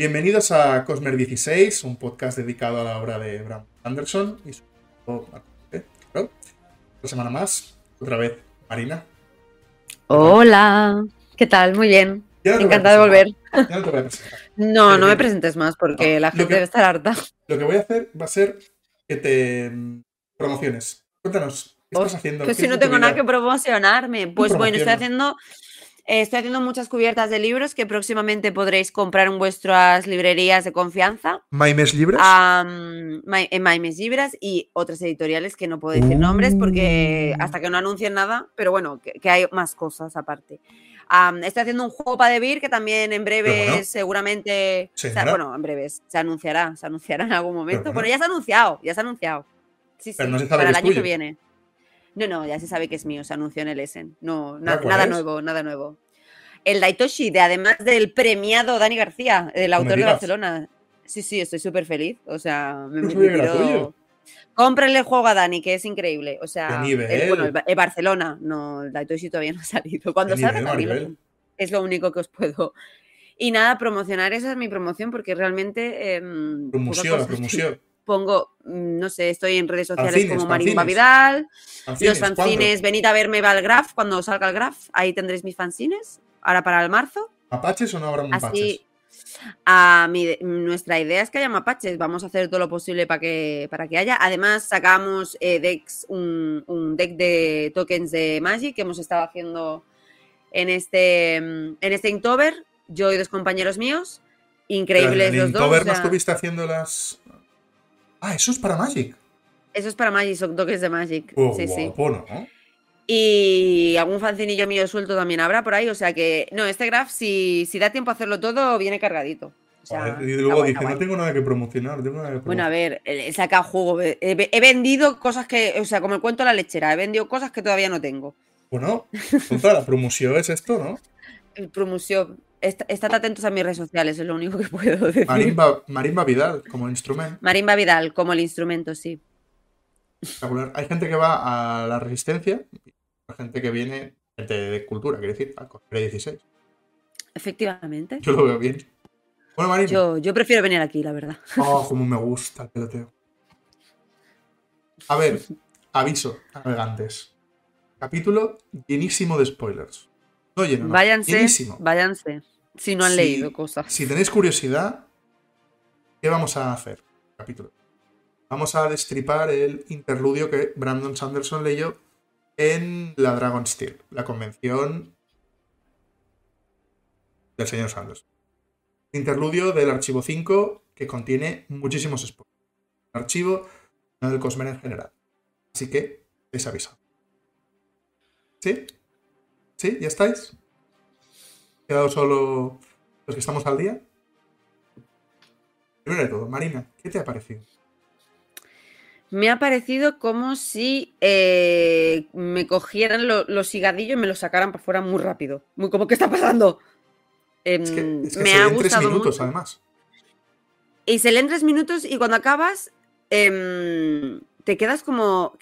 Bienvenidos a Cosmer 16, un podcast dedicado a la obra de Bram Anderson y su. Claro. Otra semana más, otra vez Marina. Hola, ¿qué tal? Muy bien. No Encantada de volver. Ya no te voy a presentar. No, Pero no me presentes más porque No, la gente que- debe estar harta. Lo que voy a hacer va a ser que te mm, promociones. Cuéntanos, ¿qué estás haciendo? Que ¿Qué si no tengo nada que promocionarme. Pues bueno, estoy haciendo, eh, estoy haciendo muchas cubiertas de libros que próximamente podréis comprar en vuestras librerías de confianza. ¿Maimes Ma- en Maimes Libras y otras editoriales que no puedo decir nombres porque Uh. hasta que no anuncien nada, pero bueno, que, que hay más cosas aparte. Estoy haciendo un juego para DeVir que también en breve bueno. seguramente, bueno, en breves, se anunciará, se anunciará en algún momento. bueno. Bueno, ya se ha anunciado, ya se ha anunciado. Sí, Pero sí, no para el año que viene. No, no, ya se sabe que es mío, se anunció en el Essen. No, na- ¿cuál nada es? nuevo, nada nuevo. El Daitoshi, de además del premiado Dani García, el autor de. Barcelona. Sí, sí, estoy súper feliz. O sea, me, tiró-. Cómprenle el juego a Dani, que es increíble. O sea, ¡Qué el- bueno, el, Ba- el Barcelona, no, el Daitoshi todavía no ha salido. Cuando ¡Qué salga es lo único que os puedo. Y nada, promocionar, esa es mi promoción, porque realmente. poca Promoción, promoción. Pongo, mm, no sé, estoy en redes sociales como Marimba. Vidal, los fanzines, venid a verme va el Graf cuando salga el Graf, ahí tendréis mis fanzines, ahora para el marzo. ¿cuándo? ¿Mapaches o no habrá mapaches? A mi- nuestra idea es que haya mapaches, vamos a hacer todo lo posible para que, para que haya. Además, sacamos eh, decks, un, un deck de tokens de Magic que hemos estado haciendo en este, mm, en este Inktober, yo y dos compañeros míos, increíbles los dos. Inktober no estuviste haciendo las... Ah, eso es para Magic. eso es para Magic, son tokens de Magic. Oh, sí, sí. ¿no? Y algún fancinillo mío suelto también habrá por ahí. O sea que, no, este graph, si, si da tiempo a hacerlo todo, viene cargadito. O sea, Joder, y luego guay, dice, no tengo nada que promocionar, tengo nada que Bueno, a promocionar. ver, he sacado juego. He, he vendido cosas que, o sea, como el cuento de la lechera, he vendido cosas que todavía no tengo. Bueno, contra la promoción es esto, ¿no? El promoción. Est- Estad atentos a mis redes sociales, es lo único que puedo decir. Marimba, Marimba Vidal como instrumento. Marimba Vidal, como el instrumento, sí. Espectacular. Hay gente que va a la resistencia, hay gente que viene de cultura, quiere decir, Cosplay 16. Efectivamente. Yo lo veo bien. Bueno, Marina. Yo, yo prefiero venir aquí, la verdad. Oh, como me gusta el peloteo. A ver, aviso, navegantes. Capítulo llenísimo de spoilers. No lleno, no, váyanse, váyanse. Si no han Si- leído cosas. Si tenéis curiosidad, ¿qué vamos a hacer? Capítulo. Vamos a destripar el interludio que Brandon Sanderson leyó en la Dragon Steel, la convención del señor Sanderson. Interludio del archivo 5 que contiene muchísimos spoilers. El archivo, no del Cosmer en general. Así que, es avisado. ¿Sí? ¿Sí? ¿Ya estáis? quedado solo los que estamos al día? Primero de todo, Marina, ¿qué te ha parecido? Me ha parecido como si eh, me cogieran lo- los higadillos y me los sacaran para afuera muy rápido. Muy como, ¿qué está pasando? Em, Es que, es que me se ha en tres minutos, mucho. además. Y se leen tres minutos y cuando acabas em, te quedas como,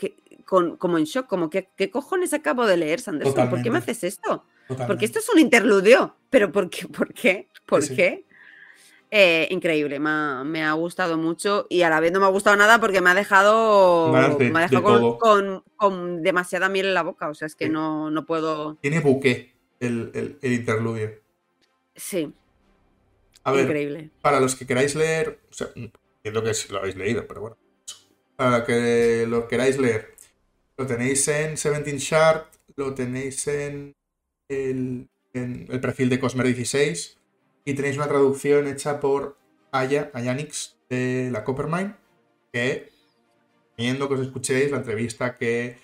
con- como en shock, como que ¿qué cojones acabo de leer, Sanderson? ¿Por qué me haces esto? Totalmente. Porque esto es un interludio. ¿Pero por qué? ¿Por qué? ¿Por Sí, sí. qué? Eh, increíble, me ha, me ha gustado mucho y a la vez no me ha gustado nada porque me ha dejado, me ha de dejado con, todo. con- con demasiada miel en la boca. O sea, es que Sí. no, no puedo. Tiene buque el, el- el interludio. Sí, A ver, increíble. para los que queráis leer, o sea, entiendo que lo habéis leído, pero bueno. Para que lo queráis leer, lo tenéis en 17 Sharp, lo tenéis en el, el perfil de Cosmer 16 y tenéis una traducción hecha por Aya, Ayanix de la Coppermine, que viendo que os escuchéis la entrevista que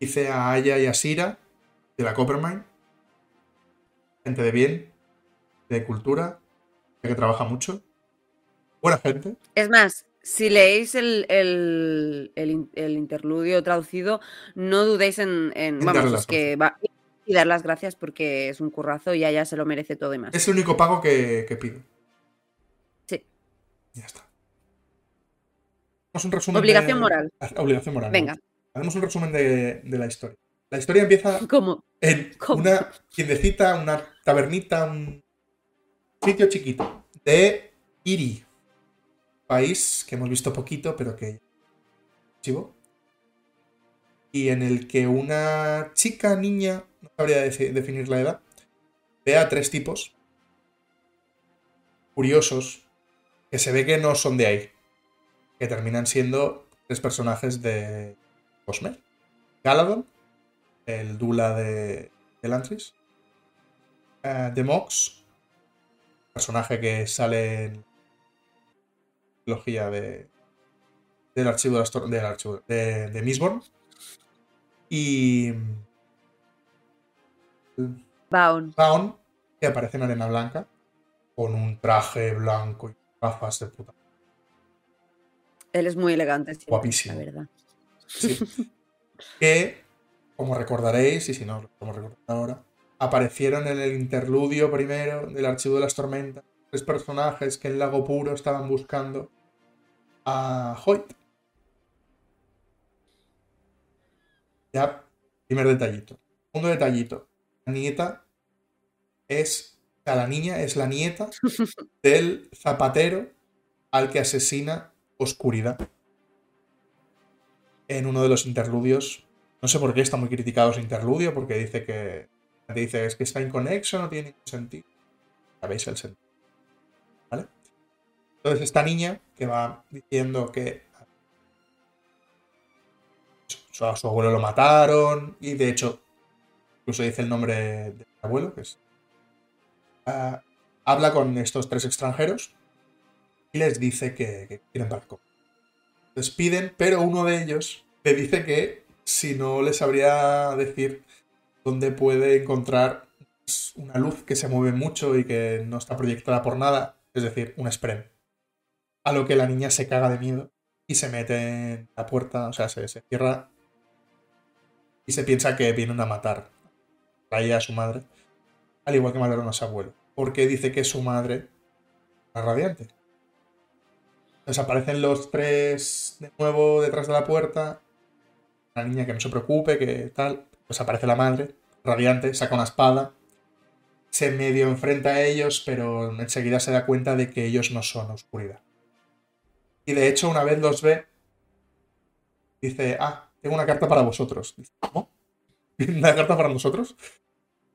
hice a Aya y a Sira de la Coppermine, gente de bien, de cultura, que trabaja mucho, buena gente, Es más, si leéis el, el- el in- el interludio traducido, no dudéis en, en- vamos, es que va, y dar las gracias porque es un currazo y ella se lo merece todo y más. es el único pago que, que pido. Sí. Ya está. Hacemos un resumen Obligación de- moral. Ah, Obligación moral. Venga. Hacemos un resumen de, de la historia. La historia empieza Como, en ¿Cómo? una tiendecita, una tabernita, un sitio chiquito de Iri, país que hemos visto poquito, pero que chivo, y en el que una chica, niña, no sabría defi- definir la edad, ve a tres tipos curiosos que se ve que no son de ahí, que terminan siendo tres personajes de Cosmer. Galadon, el Dula de, de Lantris, eh, The Mox, personaje que sale en trilogía de, del archivo de, las tor- del archivo de, de Mistborn, y Baon. Zaun, que aparece en Arena Blanca, con un traje blanco y gafas de puta. Él es muy elegante, siempre, Guapísimo. la verdad. Sí. que, como recordaréis, y si no lo podemos recordar ahora, aparecieron en el interludio primero del Archivo de las Tormentas tres personajes que en Lago Puro estaban buscando a Hoyt. Ya, primer detallito. Segundo detallito. La nieta es. o sea, la niña es la nieta del zapatero al que asesina Oscuridad en uno de los interludios. No sé por qué está muy criticado ese interludio, porque dice que. Dice es que está inconexo, no tiene ningún sentido. Sabéis el sentido. Entonces, esta niña que va diciendo que a su abuelo lo mataron, y de hecho, incluso dice el nombre del abuelo, que es. ah, habla con estos tres extranjeros y les dice que, que quieren barco les piden, pero uno de ellos le dice que si no les sabría decir dónde puede encontrar una luz que se mueve mucho y que no está proyectada por nada, es decir, un spren. A lo que la niña se caga de miedo y se mete en la puerta, o sea, se, se cierra y se piensa que vienen a matar a ella, a su madre, al igual que mataron a su abuelo, porque dice que su madre era radiante. Entonces aparecen los tres de nuevo detrás de la puerta. La niña que no se preocupe, que tal. Pues aparece la madre, radiante, saca una espada. Se medio enfrenta a ellos, pero enseguida se da cuenta de que ellos no son oscuridad. Y de hecho, una vez los ve, dice, ah, tengo una carta para vosotros. Dice, ¿cómo? ¿Una carta para nosotros?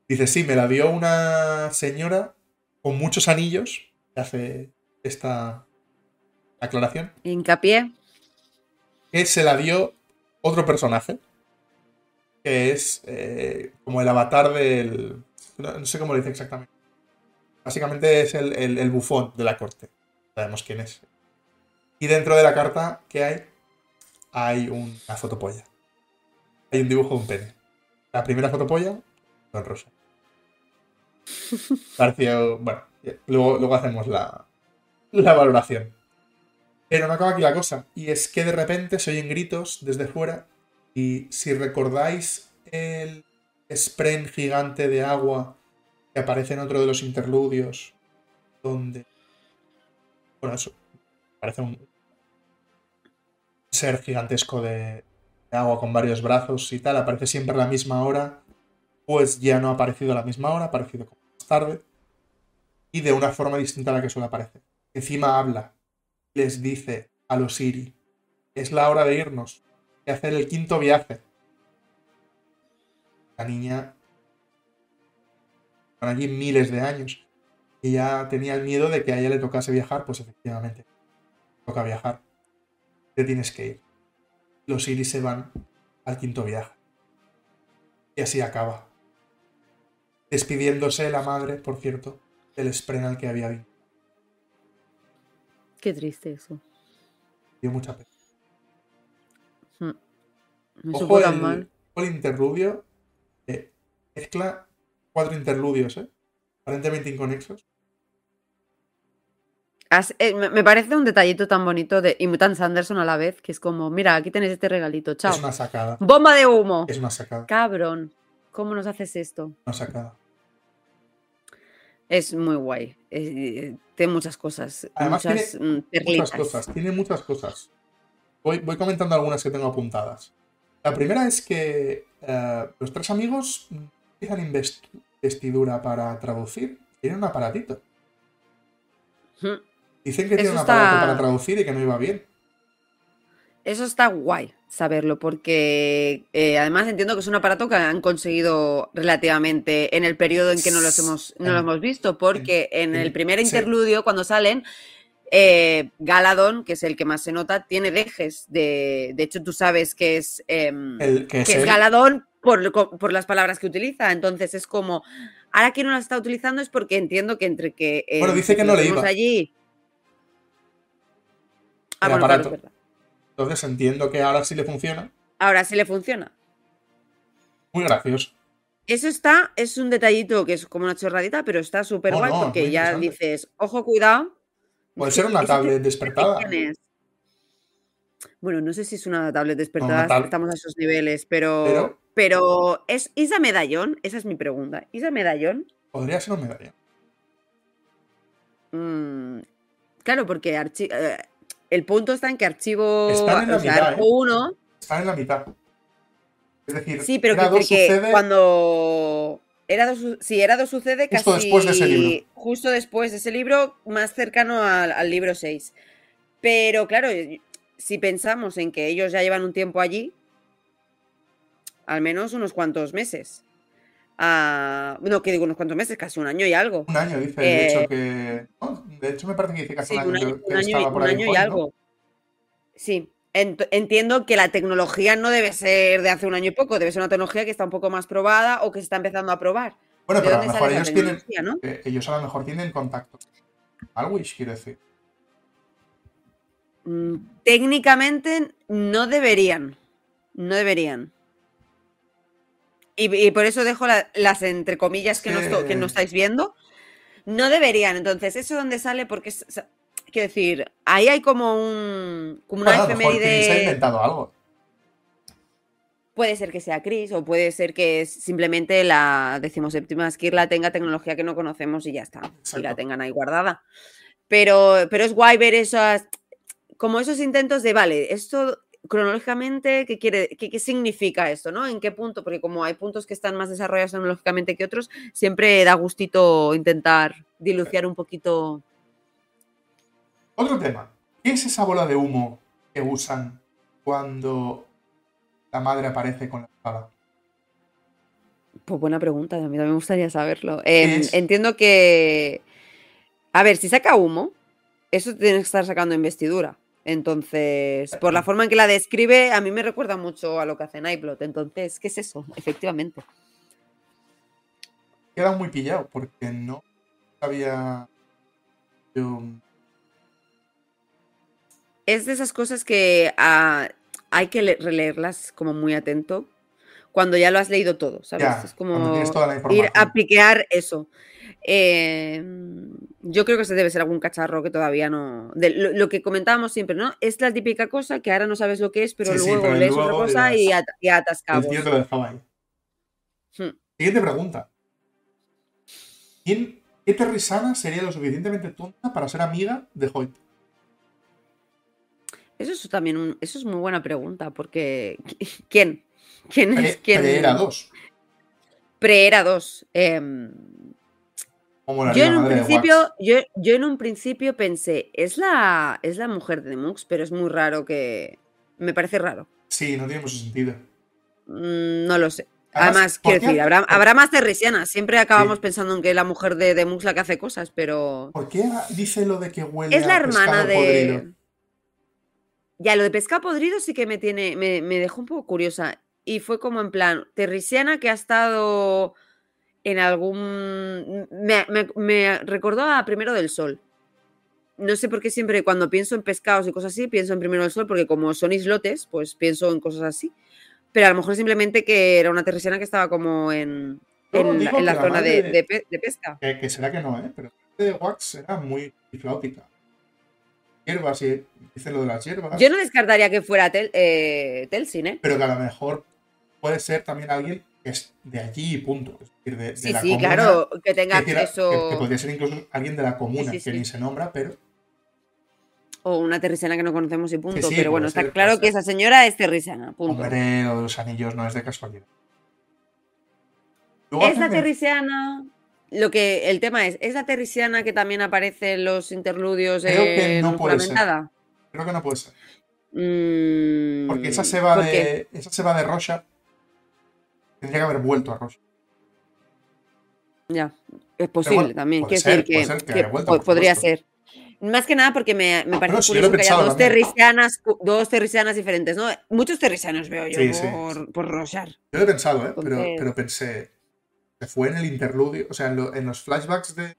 Dice, sí, me la dio una señora con muchos anillos. que Hace esta aclaración. Hincapié. que se la dio otro personaje, que es eh, como el avatar del... No, no sé cómo lo dice exactamente. Básicamente es el, el- el bufón de la corte. Sabemos quién es. Y dentro de la carta que hay, hay una fotopolla. Hay un dibujo de un pene. La primera fotopolla, con rosa. Pareció... Bueno, luego, luego hacemos la, la valoración. Pero no acaba aquí la cosa. Y es que de repente se oyen gritos desde fuera. Y si recordáis el spren gigante de agua que aparece en otro de los interludios, donde. Bueno, eso. Parece un ser gigantesco de, agua con varios brazos y tal. Aparece siempre a la misma hora. Pues ya no ha aparecido a la misma hora, ha aparecido como más tarde. Y de una forma distinta a la que suele aparecer. Encima habla les dice a los Siri, es la hora de irnos, de hacer el quinto viaje. La niña van allí miles de años y ya tenía el miedo de que a ella le tocase viajar, pues efectivamente, toca viajar. Te tienes que ir. Los Siri se van al quinto viaje. Y así acaba. Despidiéndose la madre, por cierto, del spren al que había visto. Qué triste eso. Dio mucha pena. Me Ojo tan el, mal. el interludio. eh, mezcla cuatro interludios, ¿eh? Aparentemente inconexos. Has- eh, me parece un detallito tan bonito de, y tan Sanderson a la vez, que es como, mira, aquí tenéis este regalito, chao. Es una sacada. ¡Bomba de humo! Es una sacada. Cabrón, ¿cómo nos haces esto? Una sacada. Es muy guay. es- eh, tiene muchas cosas. Además muchas mm, Muchas cosas. Tiene muchas cosas. Voy, voy comentando algunas que tengo apuntadas. La primera es que eh, los tres amigos utilizan invest- investidura para traducir. Tienen un aparatito. Dicen que tiene un está- aparato para traducir y que no iba bien. Eso está guay saberlo, porque eh, además entiendo que es un aparato que han conseguido relativamente en el periodo en que no los hemos, no lo hemos visto, porque en el primer sí. interludio, cuando salen, eh, Galadón, que es el que más se nota, tiene dejes. De, de hecho, tú sabes que es, em, El que es que. Galadón por, por las palabras que utiliza. Entonces es como, ahora que no las está utilizando es porque entiendo que entre que... eh, Bueno, dice que no le iba. allí... Ah, El bueno, aparato. Entonces entiendo que ahora sí le funciona. Ahora sí le funciona. Muy gracioso. Eso está, es un detallito que es como una chorradita, pero está súper No, guay no, porque ya dices, ojo, cuidado. Puede ser una tablet despertada. Bueno, no sé si es una tablet despertada, estamos a esos niveles, pero, Pero- pero, es Isa Medallón, esa es mi pregunta. Isa Medallón, Podría ser un medalla. mm, claro, porque archi- eh, el punto está en que archivo, Están en la o sea, mitad, arco ¿eh? 1, Está en la mitad. Es decir, sí, pero que, sucede- cuando Erado, su- sí, Erado sucede casi Justo después de ese libro. justo después de ese libro, más cercano al, al libro 6. Pero claro, si pensamos en que ellos ya llevan un tiempo allí, al menos unos cuantos meses. Ah, no, que digo unos cuantos meses, casi un año y algo. Un año, dice, de Eh, hecho, que. no, de hecho, me parece que dice casi Sí, un año, un que- año y- estaba por un ahí año y Point, ¿no? algo. Sí, ent- entiendo que la tecnología no debe ser de hace un año y poco, debe ser una tecnología que está un poco más probada o que se está empezando a probar. Bueno, ¿De pero a lo mejor ellos tienen. no? eh, ellos a lo mejor tienen contacto. Alwish, quiero decir. Mm, Técnicamente no deberían. No deberían. Y, y por eso dejo la- las entre comillas que, no, Sí. esto- que no estáis viendo. No deberían. Entonces, ¿eso dónde sale? Porque, es- quiero decir, ahí hay como un como una mejor Chris ha efeméride. inventado algo. Puede ser que sea Chris o puede ser que es simplemente la decimoséptima Skirla tenga tecnología que no conocemos y ya está. Y la Exacto. tengan ahí guardada. Pero, pero es guay ver esas, como esos intentos de, vale, esto cronológicamente, ¿qué, quiere, qué, qué significa esto? ¿no? ¿En qué punto? Porque como hay puntos que están más desarrollados tecnológicamente que otros, siempre da gustito intentar diluciar un poquito. Otro tema. ¿Qué es esa bola de humo que usan cuando la madre aparece con la espada? Pues buena pregunta, a mí también me gustaría saberlo. Em, Entiendo que. A ver, si saca humo, eso tiene que estar sacando investidura. Entonces, por la forma en que la describe, a mí me recuerda mucho a lo que hace Nightblood. Entonces, ¿qué es eso? Efectivamente. Queda muy pillado porque no sabía. Yo, Es de esas cosas que ah, hay que le- releerlas como muy atento cuando ya lo has leído todo, ¿sabes? Ya, es como ir a piquear eso. Eh, yo creo que se debe ser algún cacharro que todavía no. de lo, lo que comentábamos siempre, ¿no? Es la típica cosa que ahora no sabes lo que es, pero Sí, sí, luego pero lees otra cosa y, at- y atas el tío te lo dejaba ahí. Hmm. Siguiente pregunta. ¿Quién, ¿Qué Terrisana sería lo suficientemente tonta para ser amiga de Hoyt? Eso es también un- eso es muy buena pregunta, porque ¿quién? ¿Quién es Pre? Preera 2. Preera 2. em, ¿Cómo Yo molaría en un principio, yo, yo en un principio pensé, es la, es la mujer de Mux, pero es muy raro que. Me parece raro. Sí, no tiene mucho sentido. Mm, no lo sé. Además, Además, ¿por quiero decir, habrá, habrá más terresianas. Siempre acabamos Sí. pensando en que la mujer de, de Mux la que hace cosas, pero. ¿Por qué dice lo de que huele Es la a hermana podrido? de. Ya, lo de pescado podrido sí que me tiene. Me, me dejó un poco curiosa. Y fue como en plan, terrisiana que ha estado en algún. Me, me- me recordó a Primero del Sol. No sé por qué siempre cuando pienso en pescados y cosas así, pienso en Primero del Sol, porque como son islotes, pues pienso en cosas así. Pero a lo mejor simplemente que era una terrisiana que estaba como en, en, la- digo en la que la zona de, de pe- de pesca. Que, que será que no, ¿eh? Pero la de Wax era muy flautica. Hierbas, y dice lo de las hierbas. Yo no descartaría que fuera Tel, eh, Telsin, ¿eh? Pero que a lo mejor puede ser también alguien que es de allí y punto. Es decir, de, de Sí, la sí, comuna, claro, que tenga que, quiera- acceso. que- que podría ser incluso alguien de la comuna, Sí, sí, que ni se nombra, pero O una terrisiana que no conocemos y punto. pero bueno, está claro que esa señora es terrisiana, punto. hombre, lo de los anillos no es de casualidad. Luego es la terrisiana lo que el tema es, ¿es la terrisiana que también aparece en los interludios Creo que no puede ser. Creo que no puede ser. Mm, Porque esa se va ¿por qué? de. Esa se va de Rorschach. Tendría que haber vuelto a Rorschach. Ya, es posible bueno, también. puede ser, decir puede que, ser que podría ser. Más que nada porque me, me parece sí, curioso que haya dos terrisianas, dos terrisianas diferentes, ¿no? Muchos terrisianos veo yo Sí, sí. por, por Rorschach. Yo lo he pensado, ¿eh? Pero, pero pensé. Se fue en el interludio. O sea, en, lo- en los flashbacks de.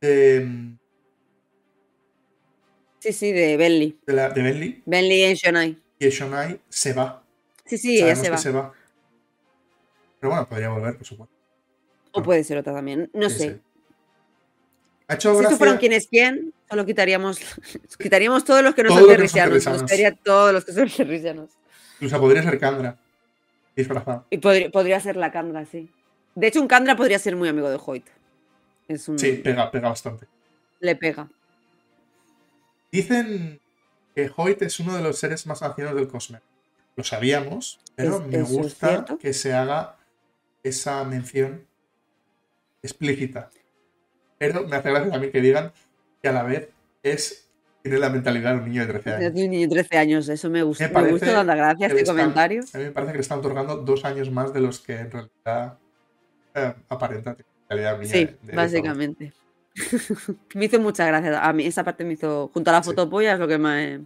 De, Sí, sí, de Bentley. de, la, de Bentley Bentley en Shonai. y Shonai se va. Sí, sí, ella va. se va. Pero bueno, podría volver, por supuesto. O puede ser otra también. No Sí, sé. sí. Ha hecho Si gracia. fueron quienes quién, solo quitaríamos, quitaríamos todos los que no Todos son terrisianos. Nos quedaría todos los que son terrisianos. Incluso podría ser Kandra. Disfrazado. Y podría, podría ser la Kandra, sí. De hecho, un Kandra podría ser muy amigo de Hoyt. Es un, Sí, pega, pega bastante. Le pega. Dicen que Hoyt es uno de los seres más ancianos del Cosmere. Lo sabíamos, pero ¿Es- me gusta que se haga esa mención explícita. Pero me hace gracia a mí que digan que a la vez es tiene la mentalidad de un niño de 13 Es años. de un niño de 13 años, eso me gusta. Me Me, gusta tanta gracia que le este están- comentario. A mí me parece que le están otorgando dos años más de los que en realidad eh, aparenta mentalidad de Sí, de- de 10 años. básicamente. me hizo mucha gracia. A mí esa parte me hizo, junto a la Sí. fotopolla, es lo que me...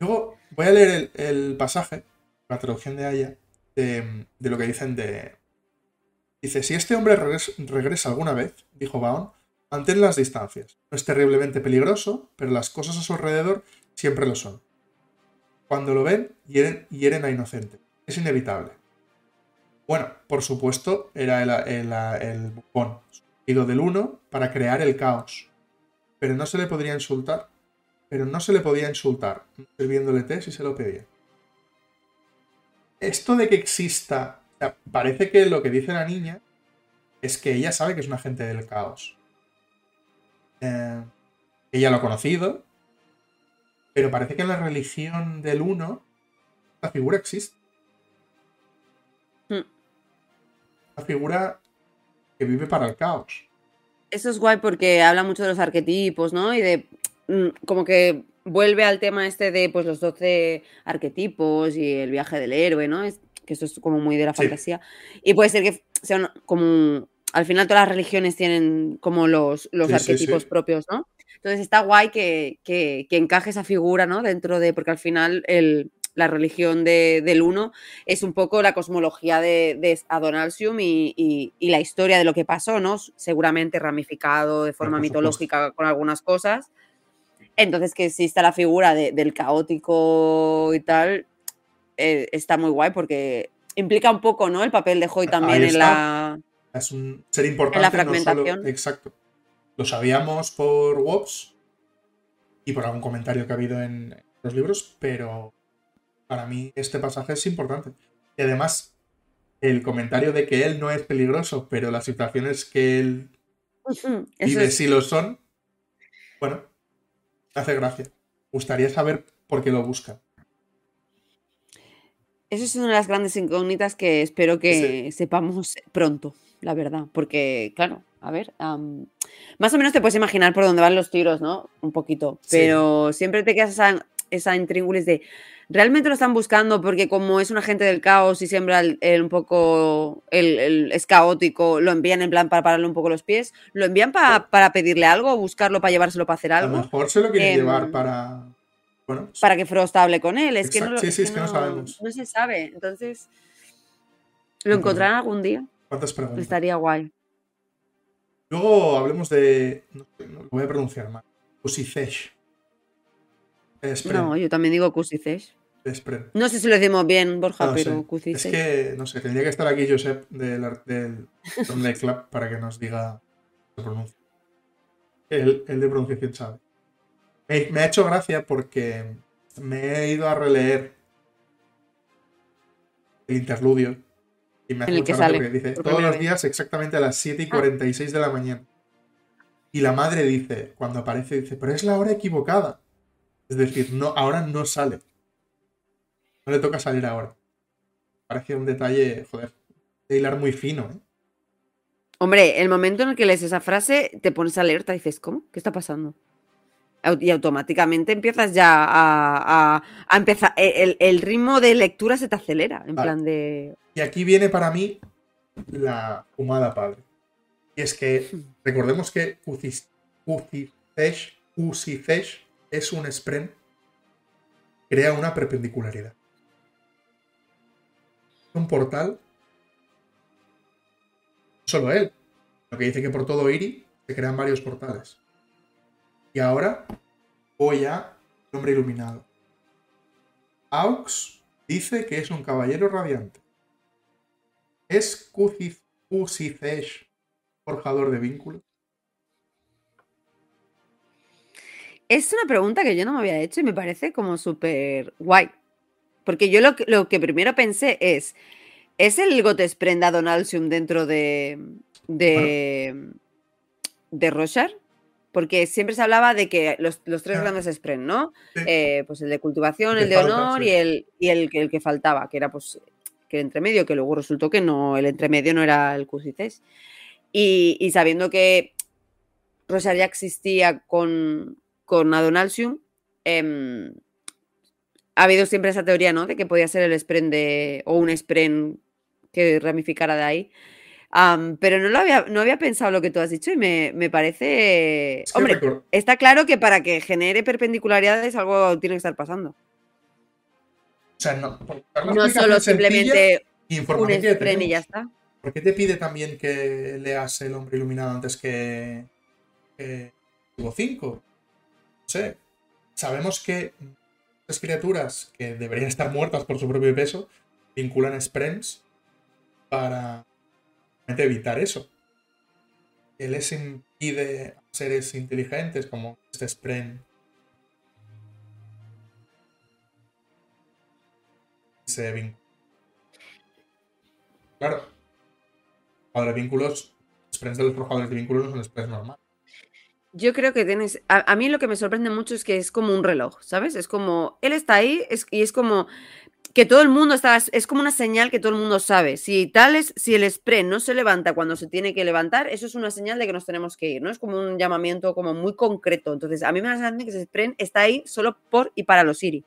Luego voy a leer el, el pasaje, la traducción de Aya, de, de lo que dicen de... Dice, si este hombre regres- regresa alguna vez, dijo Baon, mantén las distancias. No es terriblemente peligroso, pero las cosas a su alrededor siempre lo son. Cuando lo ven, hieren, a inocente. Es inevitable. Bueno, por supuesto, era el, el, el bufón, del uno para crear el caos. Pero no se le podría insultar pero no se le podía insultar sirviéndole té si se lo pedía. Esto de que exista, sea, parece que lo que dice la niña es que ella sabe que es un agente del caos. Eh, ella lo ha conocido, pero parece que en la religión del uno esta figura existe. Hmm. Una figura que vive para el caos. Eso es guay porque habla mucho de los arquetipos, ¿no? Y de mm, como que vuelve al tema este de pues los 12 arquetipos y el viaje del héroe, ¿no? Es, que eso es como muy de la Sí. fantasía. Y puede ser que sean como... Al final todas las religiones tienen como los, los Sí, sí, arquetipos sí. propios, ¿no? Entonces está guay que, que- que encaje esa figura, ¿no? Dentro de... Porque al final el, la religión de- del uno es un poco la cosmología de, de Adonalsium y, y- y la historia de lo que pasó, ¿no? Seguramente ramificado de forma supuesto. mitológica con algunas cosas. Entonces, que exista la figura de- del caótico y tal, eh, está muy guay porque implica un poco, ¿no? El papel de Hoy también en la. Es un ser importante. la no solo- fragmentación. exacto. Lo sabíamos por Wops y por algún comentario que ha habido en los libros, pero para mí este pasaje es importante. Y además, el comentario de que él no es peligroso, pero las situaciones que él vive es- sí lo son, bueno, hace gracia. Gustaría saber por qué lo busca. Eso es una de las grandes incógnitas que espero que sepamos pronto, la verdad. Porque, claro, a ver, más o menos te puedes imaginar por dónde van los tiros, ¿no? Un poquito. Sí. Pero siempre te quedas esa, esa intríngulis de, ¿realmente lo están buscando porque como es un agente del caos y siembra el, el un poco, el, el- es caótico, lo envían en plan para pararle un poco los pies? ¿Lo envían pa- para pedirle algo o buscarlo para llevárselo para hacer A lo algo? mejor se lo quieren Em, llevar para. Bueno, para que Frost hable con él. Es que no, Sí, sí, es que no sabemos. no se sabe. Entonces, ¿lo encontrarán algún día? ¿cuántas preguntas? Estaría guay. Luego hablemos de. No, sé, no lo voy a pronunciar mal. Usicesh. Espren, No, yo también digo Cusicesh. espren. No sé si lo decimos bien, Borja, No pero sé. Es que, no sé, tendría que estar aquí Josep del, del Club para que nos diga la pronuncia. Él, él de pronunciación sabe. Me, me ha hecho gracia porque me he ido a releer el interludio y me hace el que gracia sale, porque dice todos los vez". días exactamente a las 7 y Ah. 46 de la mañana. Y la madre dice, cuando aparece, dice, pero es la hora equivocada. Es decir, no, ahora no sale. No le toca salir ahora. Parece un detalle, joder, de hilar muy fino, ¿eh? Hombre, el momento en el que lees esa frase, te pones alerta y dices, ¿cómo? ¿Qué está pasando? Y automáticamente empiezas ya a, empezar. E, el, ritmo de lectura se te acelera. En plan de. Y aquí viene para mí la fumada padre. Y es que recordemos que Ucicesh es un spren. Crea una perpendicularidad. Un portal solo él. Lo que dice que por todo Iri se crean varios portales. Y ahora voy a Hombre Iluminado. Aux dice que es un caballero radiante. ¿Es Cusicesh forjador de vínculos? Es una pregunta que yo no me había hecho y me parece como súper guay. Porque yo lo que, lo que primero pensé es, ¿Es el Gotes Prenda Donalsium dentro de. de. de Roshar? Porque siempre se hablaba de que los, tres grandes Spren, ¿no? Eh, pues el de cultivación, el, de honor y, el, y el, el, que faltaba, que era pues que el entremedio, que luego resultó que no, el entremedio no era el Cusites. Y, y, sabiendo que Roshar ya existía con, con Adonalsium, em, ha habido siempre esa teoría, ¿no? De que podía ser el Spren de. o un Spren que ramificara de ahí. Pero no lo había, no había pensado lo que tú has dicho y me, parece. Hombre, está claro que para que genere perpendicularidades algo tiene que estar pasando. O sea, no, no solo simplemente un spren y ya está. ¿Por qué te pide también que leas El hombre iluminado antes que, Hugo 5? No sé. Sabemos que las criaturas que deberían estar muertas por su propio peso vinculan sprens para evitar eso. Él les impide a seres inteligentes como este Spren se vincula. Claro, de vínculos, Sprens de los forjadores de vínculos no son Sprens normales. Yo creo que tienes. A, mí lo que me sorprende mucho es que es como un reloj, ¿sabes? Es como. Él está ahí y es como que todo el mundo está, es como una señal que todo el mundo sabe. Si tal es, si el spray no se levanta cuando se tiene que levantar, eso es una señal de que nos tenemos que ir, ¿no? Es como un llamamiento como muy concreto. Entonces, a mí me da la sensación que ese spray está ahí solo por y para los Siri.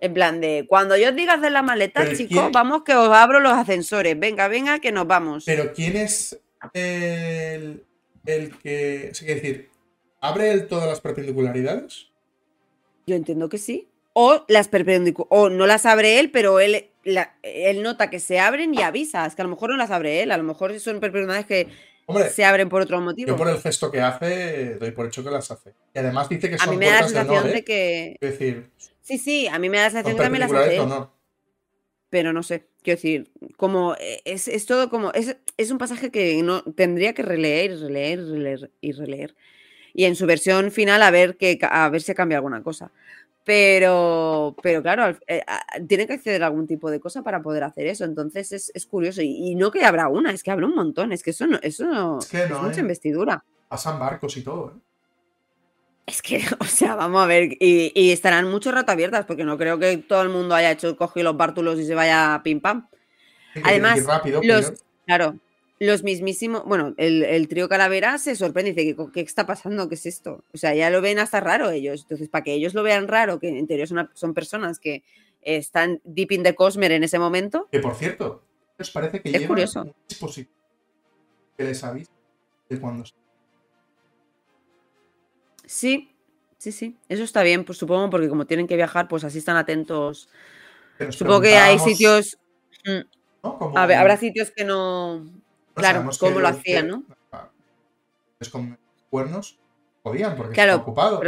En plan de, cuando yo os diga hacer la maleta, chicos, vamos que os abro los ascensores. Venga, venga, que nos vamos. Pero ¿quién es el, el que, es decir, abre él todas las perpendicularidades? Yo entiendo que sí o las o no las abre él, pero él, él nota que se abren y avisa. Es que a lo mejor no las abre él, a lo mejor son perpendiculares que se abren por otro motivo. Yo por el gesto que hace, doy por hecho que las hace. Y además dice que son A mí me da la sensación de, ¿eh? que. Es decir. Sí, sí, a mí me da la sensación que también las hace. Pero no sé, quiero decir, como eh, es, todo como. Es, es, un pasaje que no tendría que releer, releer, releer y releer. Y en su versión final a ver que a ver si cambia alguna cosa. Pero, pero claro, eh, tiene que acceder a algún tipo de cosa para poder hacer eso. Entonces es, curioso. Y, no que habrá una, es que habrá un montón. Es que eso no, eso es, mucha investidura. Pasan barcos y todo, ¿eh? Es que, o sea, vamos a ver. Y, estarán mucho rato abiertas, porque no creo que todo el mundo haya hecho coger los bártulos y se vaya pim pam. Además, los, claro, los mismísimos, bueno, el, trío Calavera se sorprende y dice, ¿qué, está pasando? ¿Qué es esto? O sea, ya lo ven hasta raro ellos. Entonces, para que ellos lo vean raro, que en teoría son, son personas que están deep in the cosmer en ese momento. Que por cierto, ¿os parece que es curioso. un dispositivo que les avisa de cuando Sí, sí, sí. Eso está bien, pues supongo, porque como tienen que viajar, pues así están atentos. Supongo que hay sitios. Mm, habrá sitios que no Claro, cómo lo hacían, ¿no? Es con cuernos podían, porque claro, está ocupado.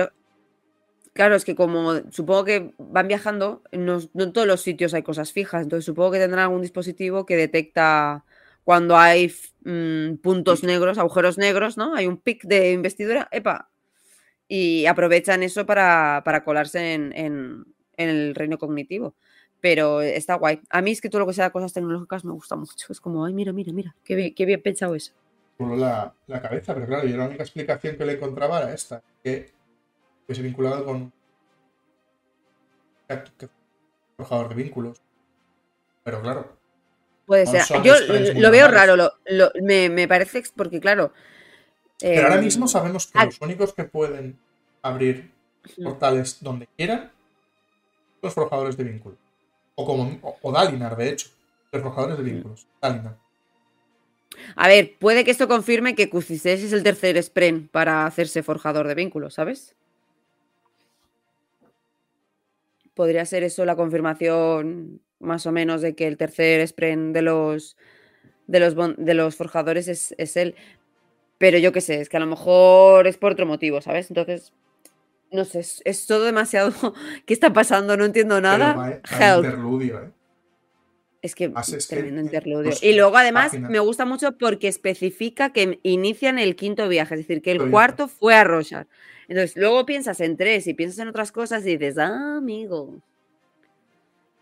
claro, es que como supongo que van viajando, no, en todos los sitios hay cosas fijas, entonces supongo que tendrán algún dispositivo que detecta cuando hay mm, puntos negros, agujeros negros, ¿no? Hay un pic de investidura, ¡epa! Y aprovechan eso para, colarse en, en, el reino cognitivo pero está guay. A mí es que todo lo que sea cosas tecnológicas me gusta mucho. Es como, ay, mira, mira, mira, qué bien, qué bien pensado eso. La, la, cabeza, pero claro, yo la única explicación que le encontraba era esta, que hubiese vinculado con forjador de vínculos. Pero claro, Puede ser. Yo lo veo normales. raro, lo- lo- me, me parece porque claro. Pero ahora em, mismo sabemos que los únicos que pueden abrir portales donde quieran son los forjadores de vínculos. O como o, o Dalinar, de hecho. Los forjadores de vínculos. Dalinar. A ver, puede que esto confirme que Cucises es el tercer Spren para hacerse forjador de vínculos, ¿sabes? Podría ser eso la confirmación más o menos de que el tercer Spren de los de los, de los forjadores es, es él. Pero yo qué sé, es que a lo mejor es por otro motivo, ¿sabes? Entonces, no sé, es, es todo demasiado... ¿Qué está pasando? No entiendo nada. Interludio, ¿eh? Es que Más es tremendo en interludio. Y luego además me gusta mucho porque especifica que inician el quinto viaje, es decir, que el cuarto fue a Roshar. Entonces luego piensas en tres y piensas en otras cosas y dices, ah, amigo.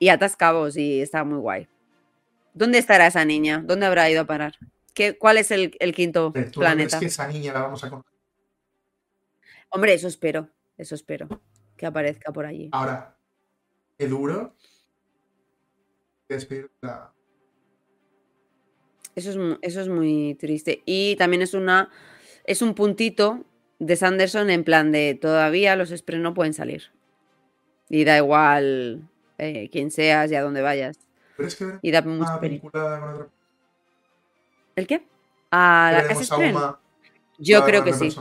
Y atas cabos y está muy guay. ¿Dónde estará esa niña? ¿Dónde habrá ido a parar? ¿Qué, ¿Cuál es el, el quinto ¿Tú no planeta? crees que esa niña la vamos a? Hombre, eso espero, eso espero, que aparezca por allí. Ahora, qué duro despedir la... Eso es, eso es muy triste. Y también es una es un puntito de Sanderson en plan de todavía los Spren no pueden salir. Y da igual eh, quién seas y a dónde vayas. ¿Crees que Y da mucho otra ¿El qué? A la casa Yo creo que sí.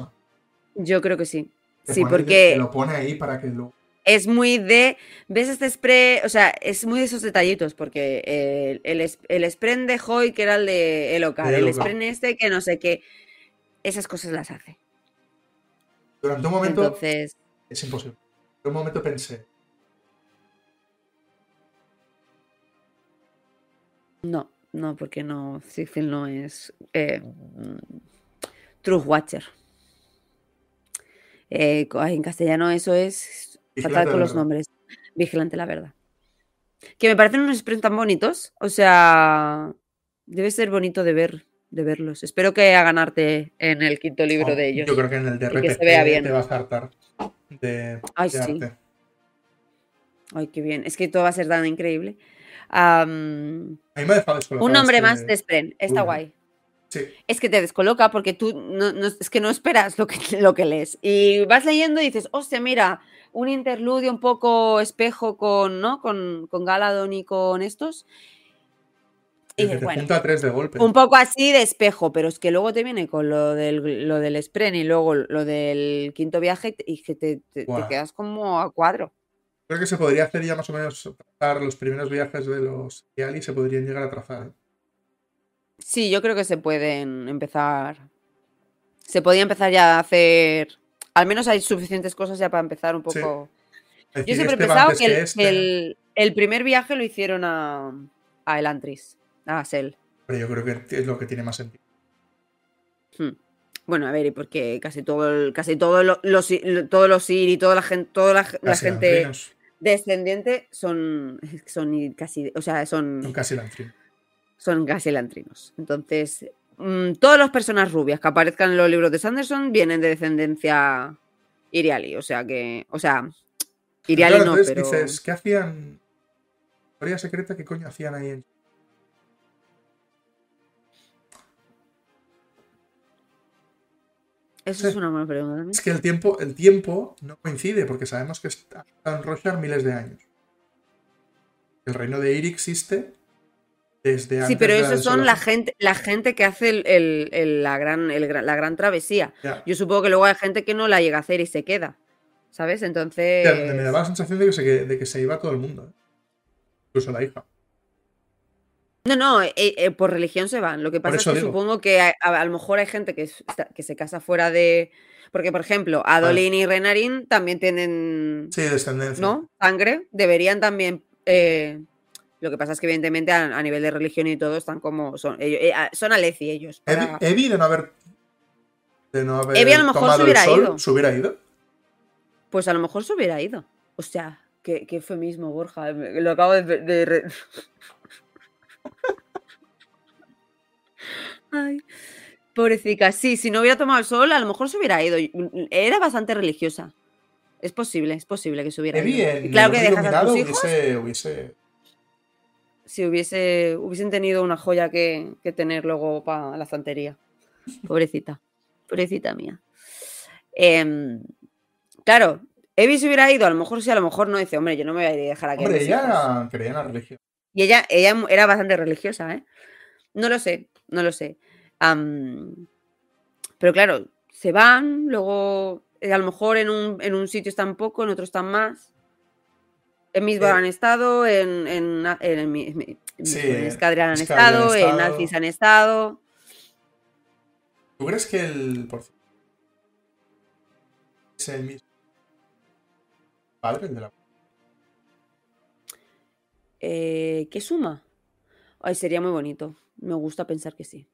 Yo creo que sí. Te Sí, pone- porque Te lo pone ahí para que lo... es muy de. ¿Ves este spray? O sea, es muy de esos detallitos, porque el, el, el Spren de Hoy, que era el de Elocar, De el. Spren este, que no sé qué. Esas cosas las hace. Durante un momento Entonces. es imposible. Por un momento pensé, No, no, porque no, Sigil no es eh, mm, Truth Watcher. Eh, en castellano eso es Vigilante fatal con los nombres. Vigilante la verdad. Que me parecen unos sprints tan bonitos. O sea, debe ser bonito de ver, de verlos. Espero que hagan arte en el quinto libro oh, de ellos. yo creo que en el de RPC te vas a hartar de, Ay, de sí. arte. Ay, qué bien. Es que todo va a ser tan increíble. A mí me ha dejado descolocado un nombre este- más de Spren. Está Uy, guay. Sí, es que te descoloca porque tú no, no- es que no esperas lo que, lo que lees. Y vas leyendo y dices, hostia, mira, un interludio un poco espejo con, ¿no? con, con Galadon y con estos. Y dices, bueno, junta tres de golpe. un poco así de espejo, pero es que luego te viene con lo del, lo del Spren y luego lo del quinto viaje y que te, te- quedas como a cuadro. Creo que se podría hacer ya más o menos trazar los primeros viajes de los Yali se podrían llegar a trazar. Sí, yo creo que se pueden empezar. Se podía empezar ya a hacer. Al menos hay suficientes cosas ya para empezar un Sí. poco. Yo siempre he este va pensado que, el, este, el- el primer viaje lo hicieron a, a Elantris, a Sel. pero yo creo que es lo que tiene más sentido. Hmm. Bueno, a ver, y porque casi todo el, casi todo lo- los lo- todos los ir y toda la gente, toda la, gente descendiente son, son casi, o sea, Son son, casi lantrinos. Son casi elantrinos. Entonces, mm, todas las personas rubias que aparezcan en los libros de Sanderson vienen de descendencia Iriali, o sea que, o sea, Iriali Claro, no, entonces pero dices, ¿qué hacían? Historia secreta, ¿qué coño hacían ahí? en- eso sí. es una buena pregunta. también. Es que el tiempo, el tiempo no coincide, porque sabemos que está en Roshar miles de años. El reino de Ir existe desde antes Sí, pero de esos son la gente, la gente que hace el- el- el- la, gran, la gran travesía. Yo supongo que luego hay gente que no la llega a hacer y se queda. ¿Sabes? Entonces. Me daba la sensación de que, se, de que se iba todo el mundo. ¿eh? Incluso la hija. No, no, eh, eh, por religión se van. Lo que pasa es que digo. supongo que a, a- a lo mejor hay gente que, que se casa fuera de. Porque, por ejemplo, Adolin y Renarin también tienen. Sí, descendencia. ¿No? Sangre. Deberían también. eh, lo que pasa es que, evidentemente, a, a nivel de religión y todo, están como. Son, ellos, eh, son Aleci ellos. Evi, para- Evi de no haber. De no haber Evi a lo mejor se hubiera sol, ido. se hubiera ido. Pues a lo mejor se hubiera ido. O sea, qué, qué eufemismo, Borja. me- Lo acabo de. de re- Ay, pobrecita. Sí, si no hubiera tomado el sol, a lo mejor se hubiera ido. Era bastante religiosa. Es posible, es posible que se hubiera Evi ido. claro que el dejas a tus iluminado hijos. hubiese, hubiese si hubiese, hubiesen tenido una joya que, que tener luego para la estantería. Pobrecita, pobrecita mía. Em, claro, Evi se hubiera ido, a lo mejor sí, a lo mejor no, dice, hombre, yo no me voy a ir a dejar aquí. a Hombre, ella hijos". era- creía en la religión. Y ella, ella era bastante religiosa, ¿eh? No lo sé, no lo sé. Pero claro, se van, luego eh, a lo mejor en un, en un sitio están poco, en otro están más. En Misbah Eh, han estado, en, en, en, en, en Sí, en Escadrial han estado, en. Alcis han estado. ¿Tú crees que el. Por... es el mismo padre de la. Eh, ¿Qué suma? Ay, sería muy bonito. Me gusta pensar que sí.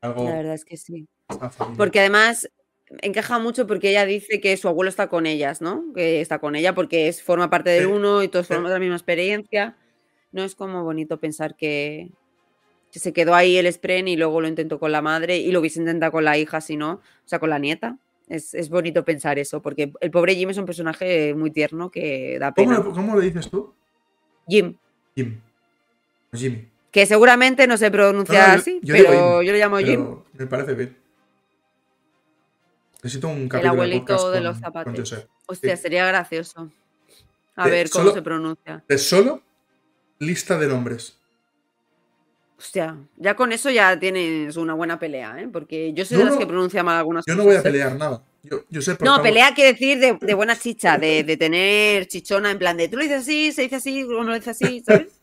Algo. La verdad es que sí. Porque además encaja mucho porque ella dice que su abuelo está con ellas, ¿no? Que está con ella porque es, forma parte del uno y todos formamos la misma experiencia. No es como bonito pensar que, que se quedó ahí el Spren y luego lo intentó con la madre y lo hubiese intentado con la hija, si no, o sea, con la nieta. Es, es bonito pensar eso, porque el pobre Jim es un personaje muy tierno que da ¿Cómo, pena. le- cómo le dices tú? Jim, Jim. Jimmy. que seguramente no se pronuncia No, no, yo- así, yo digo pero Jim, yo le llamo Jim. Me parece bien. Necesito un El capítulo abuelito podcast de con- los zapatos. Hostia, sí. sería gracioso. A De- ver cómo solo- se pronuncia. De solo lista de nombres. Hostia, ya con eso ya tienes una buena pelea, ¿eh? Porque yo soy No, de las que pronuncia mal algunas Yo cosas. no voy a ¿eh? pelear nada. Yo, Josep, por No, favor. pelea quiere decir de, de buena chicha, de, de tener chichona, en plan de tú lo dices así, se dice así, como lo dices así, ¿sabes?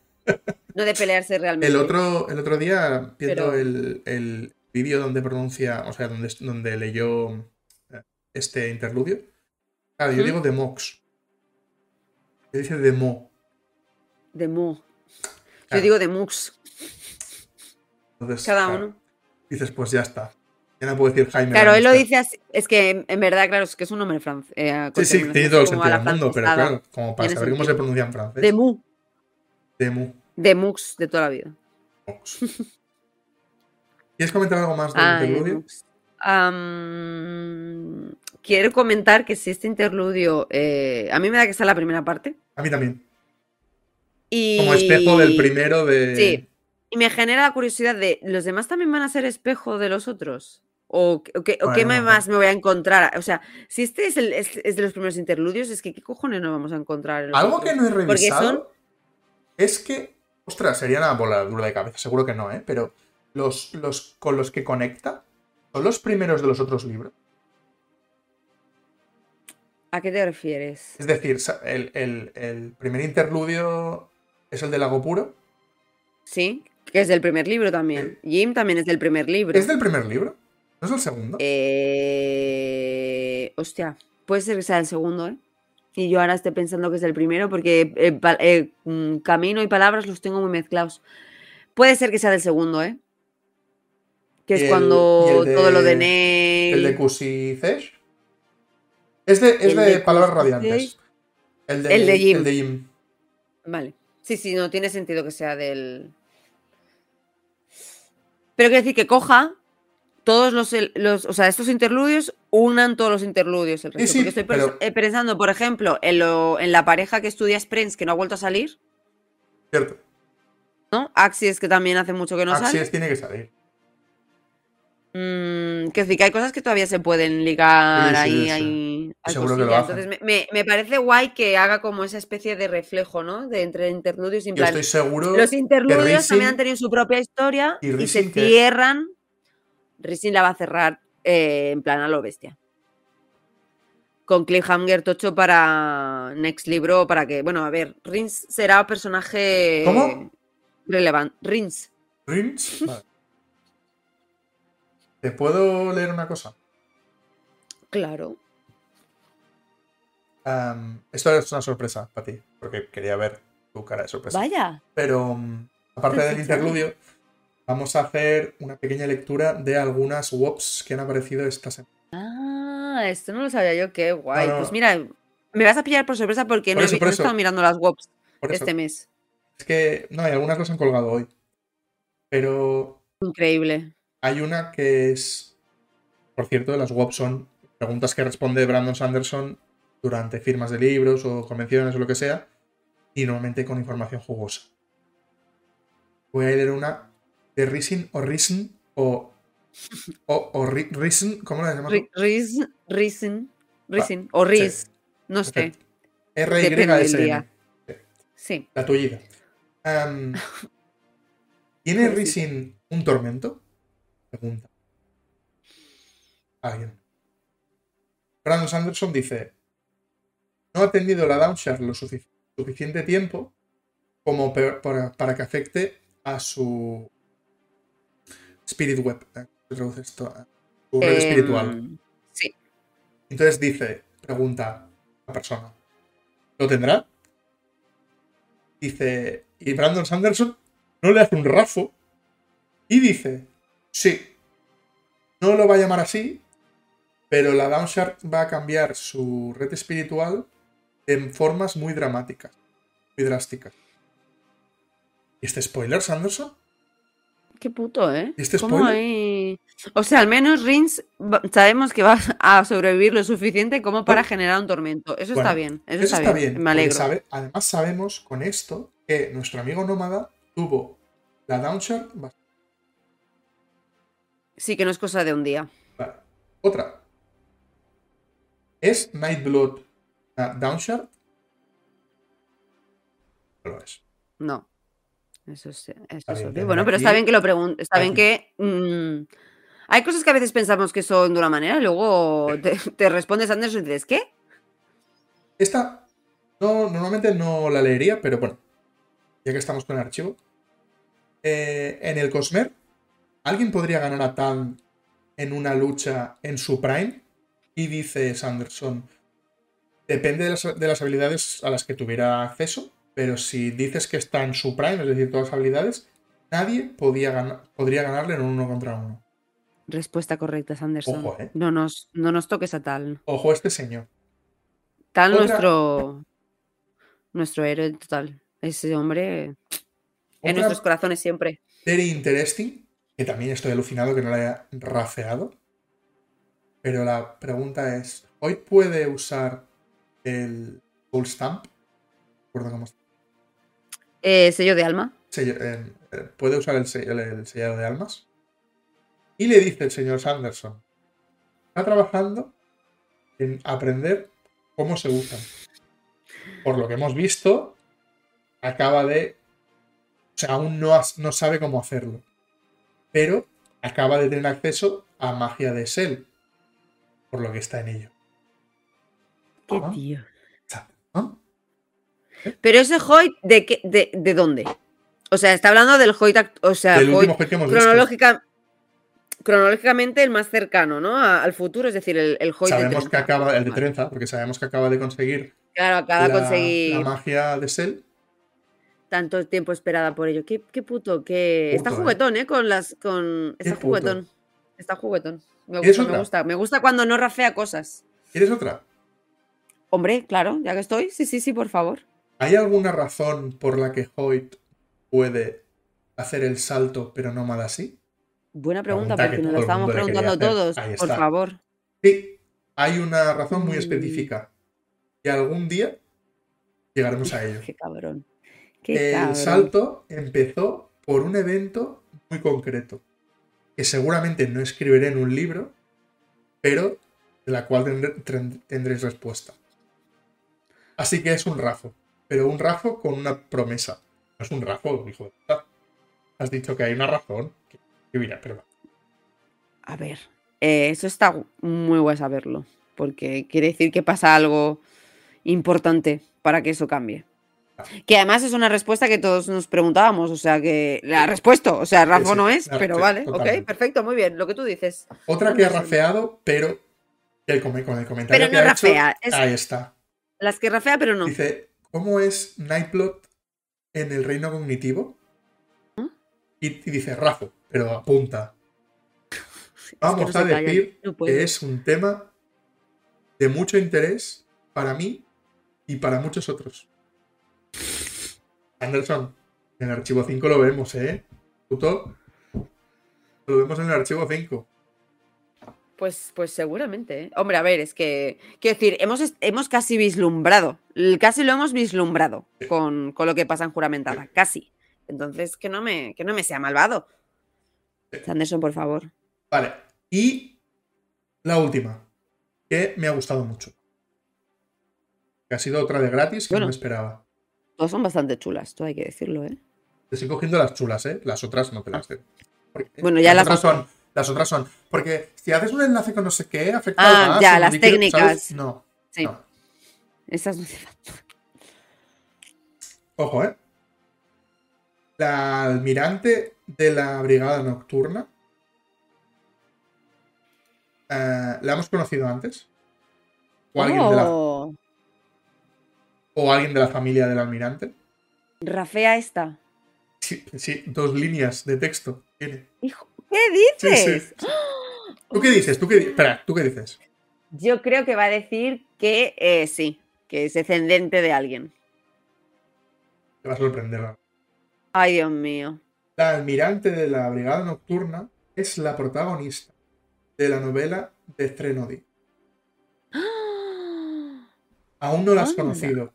No de pelearse realmente. El otro, el otro día, viendo Pero- el, el vídeo donde pronuncia, o sea, donde, donde leyó este interludio, claro, yo digo de Mox. Yo dice de Mo. De mu. Yo digo de mux, Entonces, cada claro, uno. Dices, pues ya está. Ya no puedo decir Jaime. Claro, él lo dice así. Es que en, verdad, claro, es que es un nombre francés. Sí, sí, tiene todo el sentido del mundo, pero claro, como para saber cómo se pronuncia en francés. De mu, De Mu. de mux de toda la vida. Mox. ¿Quieres comentar algo más del Ah, de interludio? mux. Quiero comentar que si este interludio. eh, a mí me da que está la primera parte. A mí también. Y... Como espejo del primero de. Sí. Y me genera la curiosidad de, ¿los demás también van a ser espejo de los otros? ¿O, qué- o qué, o no. más me voy a encontrar? O sea, si este es, el, es, es de los primeros interludios, es que ¿qué cojones nos vamos a encontrar? en Algo otros? que no he revisado son- es que. Ostras, sería una voladura de cabeza, seguro que no, ¿eh? Pero los, los con los que conecta son los primeros de los otros libros. ¿A qué te refieres? Es decir, el, el- el primer interludio es el del lago puro. Sí, que es del primer libro también. Jim también es del primer libro. ¿Es del primer libro? ¿No es el segundo? Eh, Hostia, puede ser que sea el segundo, ¿eh? Y yo ahora estoy pensando que es el primero porque eh, eh, mm, camino y palabras los tengo muy mezclados. Puede ser que sea del segundo, ¿eh? Que es el- cuando de- todo lo de Ney. ¿El de Cusi Cesh? Es de, es de, de palabras radiantes. El de, El de Jim. El de Jim. Vale. Sí, sí, no tiene sentido que sea del. Pero quiere decir que coja todos los, los- o sea, estos interludios unan todos los interludios. El resto. sí, estoy pero- eh, pensando, por ejemplo, en, lo- en la pareja que estudia Sprints que no ha vuelto a salir, Cierto. ¿no? Axis que también hace mucho que no Así sale. tiene que salir. Mm, quiero decir que hay cosas que todavía se pueden ligar Sí, sí, ahí, sí. ahí. hay Seguro que lo cosillas. hacen. Entonces me, me- parece guay que haga como esa especie de reflejo, ¿no? De entre interludios y en Yo plan, estoy seguro Los interludios Rising- también han tenido su propia historia y y, se que- cierran. Rising la va a cerrar eh, en plan a lo bestia. Con cliffhanger tocho para next libro, para que, bueno, a ver, Rins será personaje ¿Cómo? relevante. Rins. Rins. Vale. ¿Te puedo leer una cosa? Claro. Esto es una sorpresa para ti, porque quería ver tu cara de sorpresa. Vaya. Pero mm, aparte del interludio, vamos a hacer una pequeña lectura de algunas WOPs que han aparecido esta semana. Ah, esto no lo sabía yo, qué guay. No, no. Pues mira, me vas a pillar por sorpresa porque Por no, he por no he estado mirando las WOPs este mes. es que, no, y algunas las han colgado hoy. Pero Increíble. Hay una que es, por cierto, las WOPs son preguntas que responde Brandon Sanderson durante firmas de libros o convenciones o lo que sea. y normalmente con información jugosa. Voy a leer una de Risen o Risen o. O, o Ri- Risen, ¿cómo la llamamos? Ri- Risen, Risen, Risen, o Riz, no sé. Día. Sí. La tuya. Am, ¿Tiene. Risin un tormento? Pregunta. Alguien. Brandon Sanderson dice: No ha tenido la Downshard lo sufic- suficiente tiempo como para, para que afecte a su Spirit Web. ¿eh? Se traduce esto a su red Em, espiritual. Sí. Entonces dice, pregunta la persona, ¿lo tendrá? Dice, y Brandon Sanderson no le hace un rafo y dice, sí, no lo va a llamar así, pero la Downshard va a cambiar su red espiritual en formas muy dramáticas, muy drásticas. ¿Y este spoiler, Sanderson? Qué puto, ¿eh? ¿Y este ¿Cómo spoiler? hay- O sea, al menos Rins sabemos que va a sobrevivir lo suficiente como para Bueno. generar un tormento. Eso Bueno, está bien. Eso, Eso está, bien. Me alegro. sabe- además sabemos con esto que nuestro amigo Nómada tuvo la Downshard bastante Sí, que no es cosa de un día. Vale. Otra. ¿Es Nightblood una Downshard? No lo es. No. Eso es, eso es bien, obvio. tendrá Bueno, pero aquí- está bien que lo pregunte. Está bien que. mm, hay cosas que a veces pensamos que son de una manera y luego te, te respondes Anderson y dices, ¿qué? Esta no, normalmente no la leería, pero bueno, ya que estamos con el archivo. Eh, en el Cosmer, ¿alguien podría ganar a Tan en una lucha en su prime? Y dice Sanderson, depende de las, de las habilidades a las que tuviera acceso, pero si dices que está en su prime, es decir, todas las habilidades, nadie podía gana- podría ganarle en un uno contra uno. Respuesta correcta, Sanderson. Ojo, ¿eh? no, nos, no nos toques a tal. Ojo, este señor. Tal Otra- nuestro. Nuestro héroe total. Ese hombre en Otra nuestros corazones siempre. Very interesting, que también estoy alucinado que no la haya rafeado. Pero la pregunta es, ¿hoy puede usar el Soul Stamp? Recuerdo cómo se- Eh, sello de alma. sello- eh, eh, ¿Puede usar el, se- el- el sellado de almas? Y le dice el señor Sanderson, está trabajando en aprender cómo se usan. Por lo que hemos visto, acaba de... O sea, aún no, no sabe cómo hacerlo. Pero acaba de tener acceso a magia de Sel. Por lo que está en ello. Qué Ah. tío. ¿Ah? Pero ese Hoyt, ¿de, qué, de, ¿de dónde? O sea, está hablando del Hoyt, o sea, Del Hoyt que hemos visto. cronológica, cronológicamente el más cercano, ¿no? A- al futuro, es decir, el, el Hoyt de Sabemos que Trenza. acaba, el de trenza, porque sabemos que acaba de conseguir Claro, acaba de la, conseguir la magia de Sel. Tanto tiempo esperada por ello. Qué, qué puto, qué... está ¿eh? juguetón, ¿eh? Con las... Con... Está puto. juguetón. Está juguetón. Me ¿Quieres gusta, me gusta. Me gusta cuando no rafea cosas. ¿Quieres otra? Hombre, claro, ya que estoy. Sí, sí, sí, por favor. ¿Hay alguna razón por la que Hoyt puede hacer el salto pero no así? Buena pregunta, Pregunta que porque nos la estábamos preguntando todos. Por favor. Sí, hay una razón muy Mm. específica. Y algún día llegaremos a ello. Qué cabrón. Qué El cabrón. salto empezó por un evento muy concreto, que seguramente no escribiré en un libro, pero de la cual tendréis respuesta. Así que es un rafo, pero un rafo con una promesa. No es un rafo, hijo de puta. Has dicho que hay una razón. Que, que mira, pero va. A ver, eh, eso está muy guay saberlo, porque quiere decir que pasa algo importante para que eso cambie. Que además es una respuesta que todos nos preguntábamos, o sea que la ha respuesto, o sea, Rafa sí, no es, pero sí, vale, totalmente. ok, perfecto, muy bien, lo que tú dices. Otra que ha rafeado, pero el, con el comentario Pero que no hecho, rafea, es- ahí está. Las que rafea, pero no. Dice, ¿cómo es Nightblood en el reino cognitivo? ¿Ah? Y, y dice, Rafo, pero apunta. Es que Vamos no a decir no que es un tema de mucho interés para mí y para muchos otros. Anderson, en el archivo 5 lo vemos, ¿eh? Puto. Lo vemos en el archivo 5. Pues, pues seguramente. ¿eh? Hombre, a ver, es que. Quiero decir, hemos, hemos casi vislumbrado. Casi lo hemos vislumbrado con, con lo que pasa en juramentada. Casi. Entonces, que no me, que no me sea malvado. Sanderson, por favor. Vale. Y la última, que me ha gustado mucho. Que ha sido otra de gratis que Bueno. no me esperaba. Todas son bastante chulas, todo hay que decirlo, ¿eh? Te estoy cogiendo las chulas, ¿eh? Las otras no te las doy. Porque Bueno, ya las otras otras. son. Las otras son. Porque si haces un enlace con no sé qué, afecta Ah, más, ya, las líquido, técnicas. ¿sabes? No. Sí. no. Esas no falta. Ojo, ¿eh? La almirante de la brigada nocturna. eh, ¿La hemos conocido antes? ¿O alguien, de la, Oh, ¿O alguien de la familia del almirante? Rafea esta. Sí, sí, dos líneas de texto tiene. Hijo, ¿qué dices? sí. ¿Tú qué dices? ¿Tú qué Espera, ¿tú qué dices? Yo creo que va a decir que eh, sí, que es descendente de alguien. Te va a sorprender. Ay, Dios mío. La almirante de la brigada nocturna es la protagonista de la novela de Threnody. Aún no la has Anda. conocido.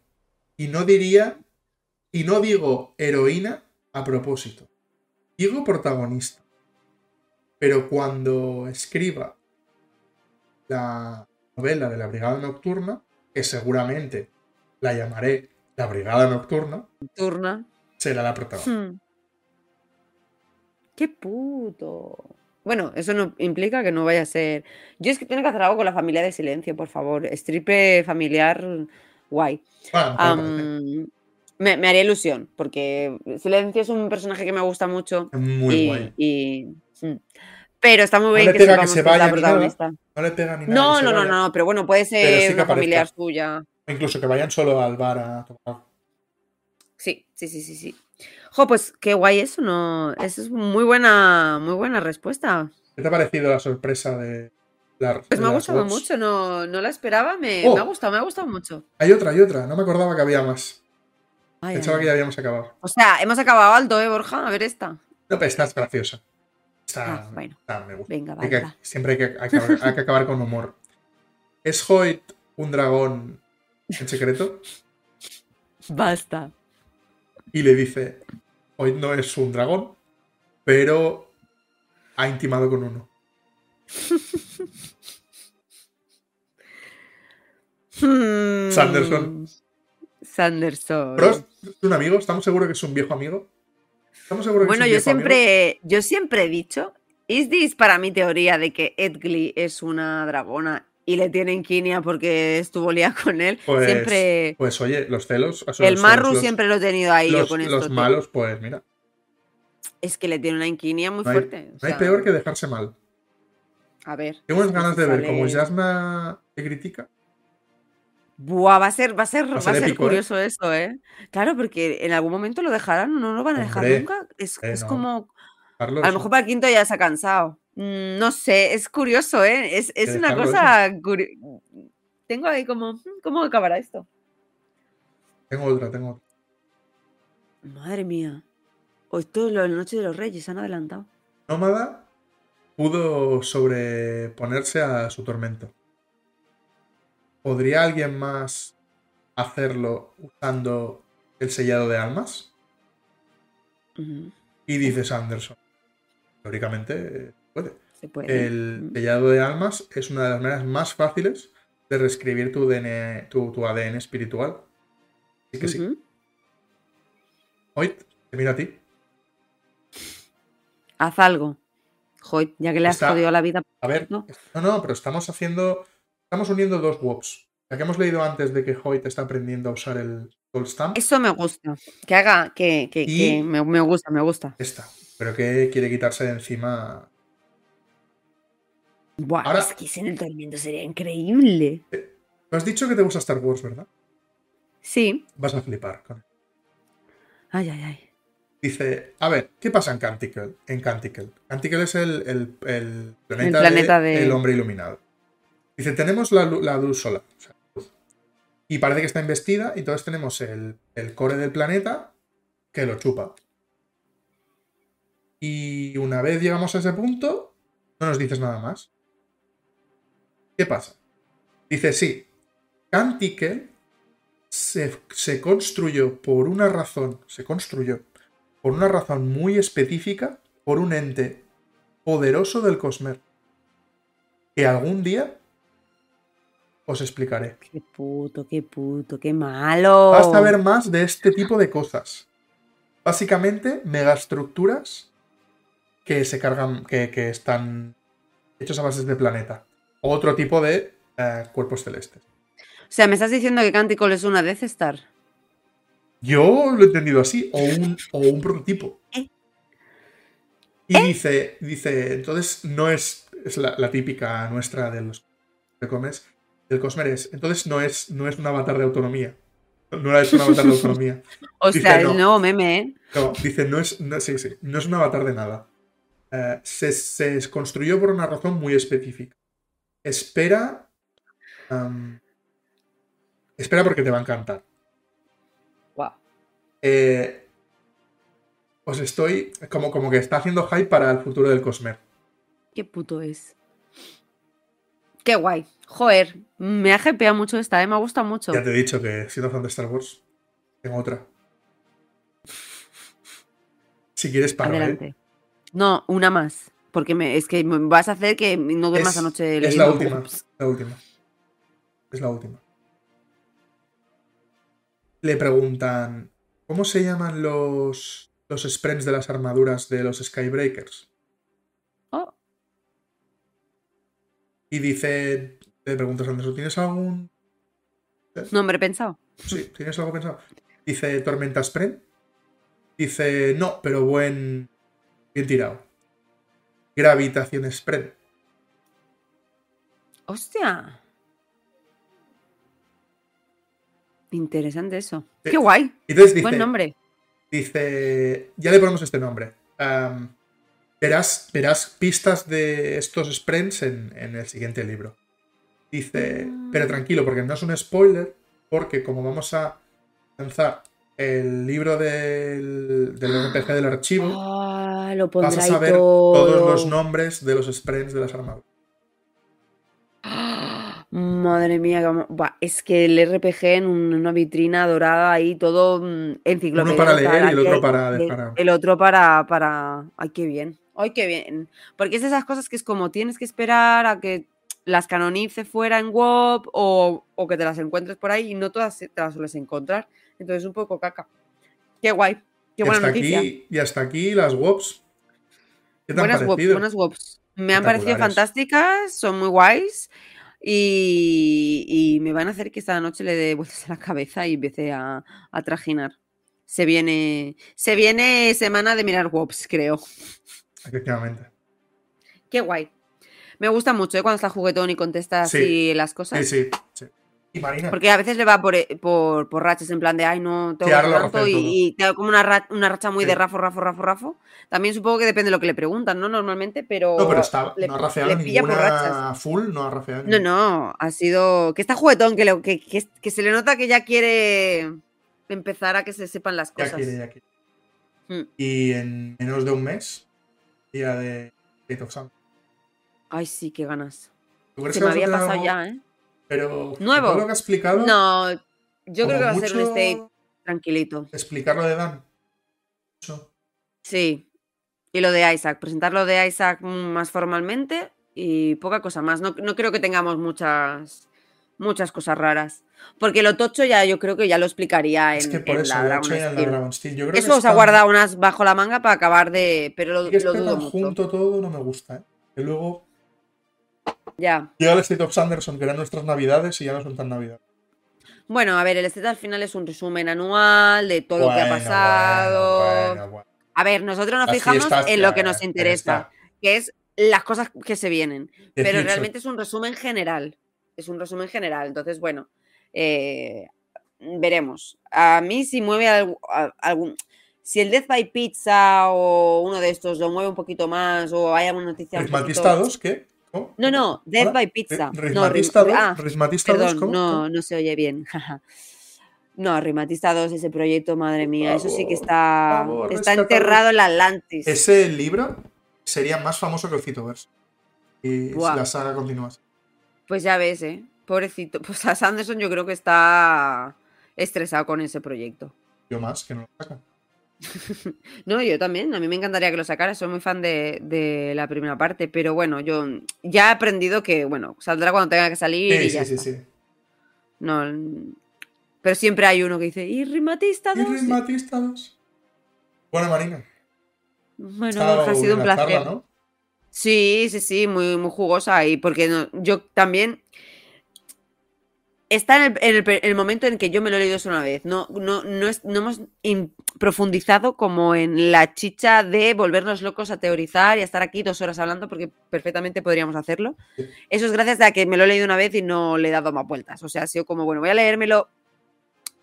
Y no diría, y no digo heroína a propósito. Digo protagonista. Pero cuando escriba la novela de la Brigada Nocturna, que seguramente la llamaré la Brigada Nocturna, Turna. será la protagonista. Hmm. Qué puto. Bueno, eso no implica que no vaya a ser. Yo es que tengo que hacer algo con la familia de silencio, por favor. Stripe familiar, guay. Bueno. Am, me, me haría ilusión, porque Silencio es un personaje que me gusta mucho. Muy y, guay. y- mm. pero está muy No bien que se que la nada. No le pega ni nada. No, no, no, vaya. no, pero bueno, puede ser sí una aparezca. familiar suya. Incluso que vayan solo al bar a tomar. Sí, sí, sí, sí, sí. Jo, pues qué guay eso, ¿no? Eso es muy buena, muy buena respuesta. ¿Qué te ha parecido la sorpresa de la Pues me ha gustado mucho, no, no la esperaba, me, Oh. me ha gustado, me ha gustado mucho. Hay otra, hay otra. No me acordaba que había más. Ay, Pensaba ay. que ya habíamos acabado. O sea, hemos acabado alto, ¿eh, Borja? A ver esta. No, pero esta es graciosa. Esta, Ah, bueno. esta me gusta. Venga, Hay que- siempre hay que, hay que acabar, hay que acabar con humor. ¿Es Hoyt un dragón en secreto? Basta. Y le dice, Hoyt no es un dragón, pero ha intimado con uno. Hmm. Sanderson. Sanderson. ¿Pero es un amigo? ¿Estamos seguros que es un viejo amigo? ¿Estamos seguros que Bueno, es un yo viejo amigo? siempre, yo siempre he dicho, ¿is this para mi teoría de que Edgley es una dragona y le tienen quinia porque estuvo liada con él? Pues, siempre. pues oye, los celos. El Marru los- siempre lo he tenido ahí yo los, con los malos, pues mira, Es que le tiene una inquinia muy no hay, fuerte. o no hay peor que dejarse mal. A ver. Tengo unas ganas de ver sale- cómo Jasna te critica. Buah, va a ser, va a ser, va a ser ser épico, ¿eh? curioso eso, ¿eh? Claro, porque en algún momento lo dejarán no lo van a dejar Hombre, nunca. Es, eh, es no. como. Carlos, A lo mejor para el quinto ya se ha cansado. Mm, No sé, es curioso, ¿eh? Es, es una cosa. curi- Tengo ahí como. "Mm, ¿Cómo acabará esto? tengo otra, tengo otra. Madre mía. Hoy todo lo de la Noche de los Reyes han adelantado. Nómada pudo sobreponerse a su tormento. ¿Podría alguien más hacerlo usando el sellado de almas? Y dice Sanderson. Teóricamente eh, puede. Se puede. El sellado de almas es una de las maneras más fáciles de reescribir tu, DN tu, tu ADN espiritual. Así que sí. Ujú. Hoy te mira a ti. Haz algo. Joder, ya que le has Está- jodido la vida. A ver, no, no, pero estamos haciendo. Estamos uniendo dos WOPs. La que hemos leído antes de que Hoyt está aprendiendo a usar el Gold Stamp. Eso me gusta. Que haga, que, que, me, me gusta, me gusta. Esta. Pero que quiere quitarse de encima. Buah, Ahora- es que en el tormento sería increíble. Tú has dicho que te gusta Star Wars, ¿verdad? Sí. Vas a flipar con él. Ay, ay, ay. Dice, a ver, ¿qué pasa en Canticle? En Canticle. Canticle es el, el- el planeta, planeta de- de- el hombre iluminado. Dice, tenemos la, lu- la luz solar. o sea. Y parece que está investida y entonces tenemos el, el core del planeta que lo chupa. Y una vez llegamos a ese punto, no nos dices nada más. ¿Qué pasa? Dice, sí, Canticle se, se construyó por una razón, se construyó por una razón muy específica, por un ente poderoso del Cosmer. Que algún día os explicaré. Qué puto, qué puto, qué malo. Vas a ver más de este tipo de cosas. Básicamente, megaestructuras que se cargan, que, que están hechos a base de planeta. Otro tipo de eh, cuerpos celestes. O sea, me estás diciendo que Canticle es una Death Star. Yo lo he entendido así, o un, o un prototipo. ¿Eh? Y dice, dice, entonces no es, es la, la típica nuestra de los de comes, del Cosmer es, entonces no es, no es un avatar de autonomía. No era un avatar de autonomía. O Dice, sea, no. el nuevo meme, ¿eh? No, dice, no es, no, sí, sí, no es un avatar de nada. Eh, se, se construyó por una razón muy específica. Espera. espera porque te va a encantar. Guau. Eh, os estoy. Como, como que está haciendo hype para el futuro del Cosmer. Qué puto es. Qué guay. Joder, me ha hypeado mucho esta, ¿eh? Me ha gustado mucho. Ya te he dicho que siendo fan de Star Wars, tengo otra. Si quieres para Adelante. No, una más. Porque me, es que me vas a hacer que no duermas anoche es la última. La última. Es la última. Le preguntan. ¿Cómo se llaman los. los sprints de las armaduras de los Skybreakers? Y dice. Le preguntas antes, ¿tienes algún. nombre pensado. Sí, ¿tienes algo pensado? Dice Tormenta Sprint. Dice, no, pero buen. Bien tirado. Gravitación Sprint. Hostia. Interesante eso. Sí. Qué guay. Entonces dice. Buen nombre. Dice, ya le ponemos este nombre. Am, verás, verás pistas de estos sprints en, en el siguiente libro. Dice, Mm. pero tranquilo, porque no es un spoiler, porque como vamos a lanzar el libro del, del RPG del archivo, Ah, lo vas a saber todo. todos los nombres de los sprints de las armaduras. Ah, Madre mía, Buah, es que el RPG en un- una vitrina dorada ahí, todo mm, enciclopedia. Uno para leer y el otro para de- dejar El otro para, para. Ay, qué bien. Ay, qué bien. Porque es de esas cosas que es como tienes que esperar a que las canonice fuera en WoW o, o que te las encuentres por ahí y no todas te las sueles encontrar. Entonces un poco caca. Qué guay. Qué y, buena hasta noticia. aquí, y hasta aquí las WOPs. ¿Qué te han Buenas WOPs, buenas WOPs. Me han parecido fantásticas, son muy guays y, y me van a hacer que esta noche le dé vueltas a la cabeza y empiece a, a trajinar. Se viene, se viene semana de mirar WOPs, creo. Efectivamente. Qué guay. Me gusta mucho ¿eh? cuando está juguetón y contesta Sí. así las cosas. Sí, sí, sí. Y Marina, Porque a veces le va por, eh, por, por rachas en plan de, ay, no, tengo que tanto y, y te como una, ra- una racha muy Sí. de rafo, rafo, rafo, rafo. También supongo que depende de lo que le preguntan, ¿no? Normalmente, pero... no, pero está, le- no ha rafeado le pilla por rachas. ninguna full, no ha rafeado No, no, ha sido. Que está juguetón, que, le- que, que- que se le nota que ya quiere empezar a que se sepan las Ya cosas. quiere, ya quiere. Mm. Y en menos de un mes, día de of Sun. Ay, sí, qué ganas. ¿Tú crees Se me había pasado algo? ya, ¿eh? Pero ¿Nuevo? todo lo que ha explicado, No, yo creo que va a ser un state tranquilito. Explicar lo de Dan. Mucho. Sí. Y lo de Isaac, presentarlo de Isaac más formalmente y poca cosa más. No, no creo que tengamos muchas muchas cosas raras. Porque lo tocho ya yo creo que ya lo explicaría en, Es que por en eso, la Dragon en la Steel. Dragon Steel. Yo creo Eso que os ha guardado unas bajo la manga para acabar de. Pero lo, que lo dudo mucho. junto todo no me gusta, ¿eh? Que luego Ya. llega el State of Sanderson, que eran nuestras navidades, y ya no son tan navidades. Bueno, a ver, el estate al final es un resumen anual de todo lo que ha pasado. bueno, bueno, bueno. A ver, nosotros nos fijamos en lo que nos interesa, que es las cosas que se vienen. Pero realmente es un resumen general. Es un resumen general. Entonces, bueno, eh, veremos. A mí si mueve a- algún... Si el Death by Pizza o uno de estos lo mueve un poquito más o hay alguna noticia un ¿Rismatista poquito... 2? ¿Qué? ¿Cómo? No, no, Death ¿Hola? by Pizza. ¿Ri- No, ¿Rismatista rim- 2? ah, ¿Rismatista 2? Perdón, ¿Cómo? no, no se oye bien. No, Rimatista 2, ese proyecto, madre mía, eso sí que está, favor, está enterrado en la Atlantis. Ese libro sería más famoso que el Citoverse. Y si la saga continuase. Pues ya ves, ¿eh? Pobrecito. Pues a Sanderson yo creo que está estresado con ese proyecto. Yo más, que no lo sacan. No, yo también. A mí me encantaría que lo sacara. Soy muy fan de, de la primera parte. Pero bueno, yo ya he aprendido que, bueno, saldrá cuando tenga que salir. Sí, y ya sí, sí, está. sí. No, pero siempre hay uno que dice, ¿y Rimatista ¿Y 2? Luis Matista 2? Bueno, Marina. Bueno, ha sido un placer. charla, ¿no? Sí, sí, sí, muy, muy jugosa. Y porque no- yo también. Está en el, en el pe- el momento en que yo me lo he leído solo una vez. No, no, no, es- no hemos in- profundizado como en la chicha de volvernos locos a teorizar y a estar aquí dos horas hablando, porque perfectamente podríamos hacerlo. Eso es gracias a que me lo he leído una vez y no le he dado más vueltas. O sea, ha sido como, bueno, voy a leérmelo.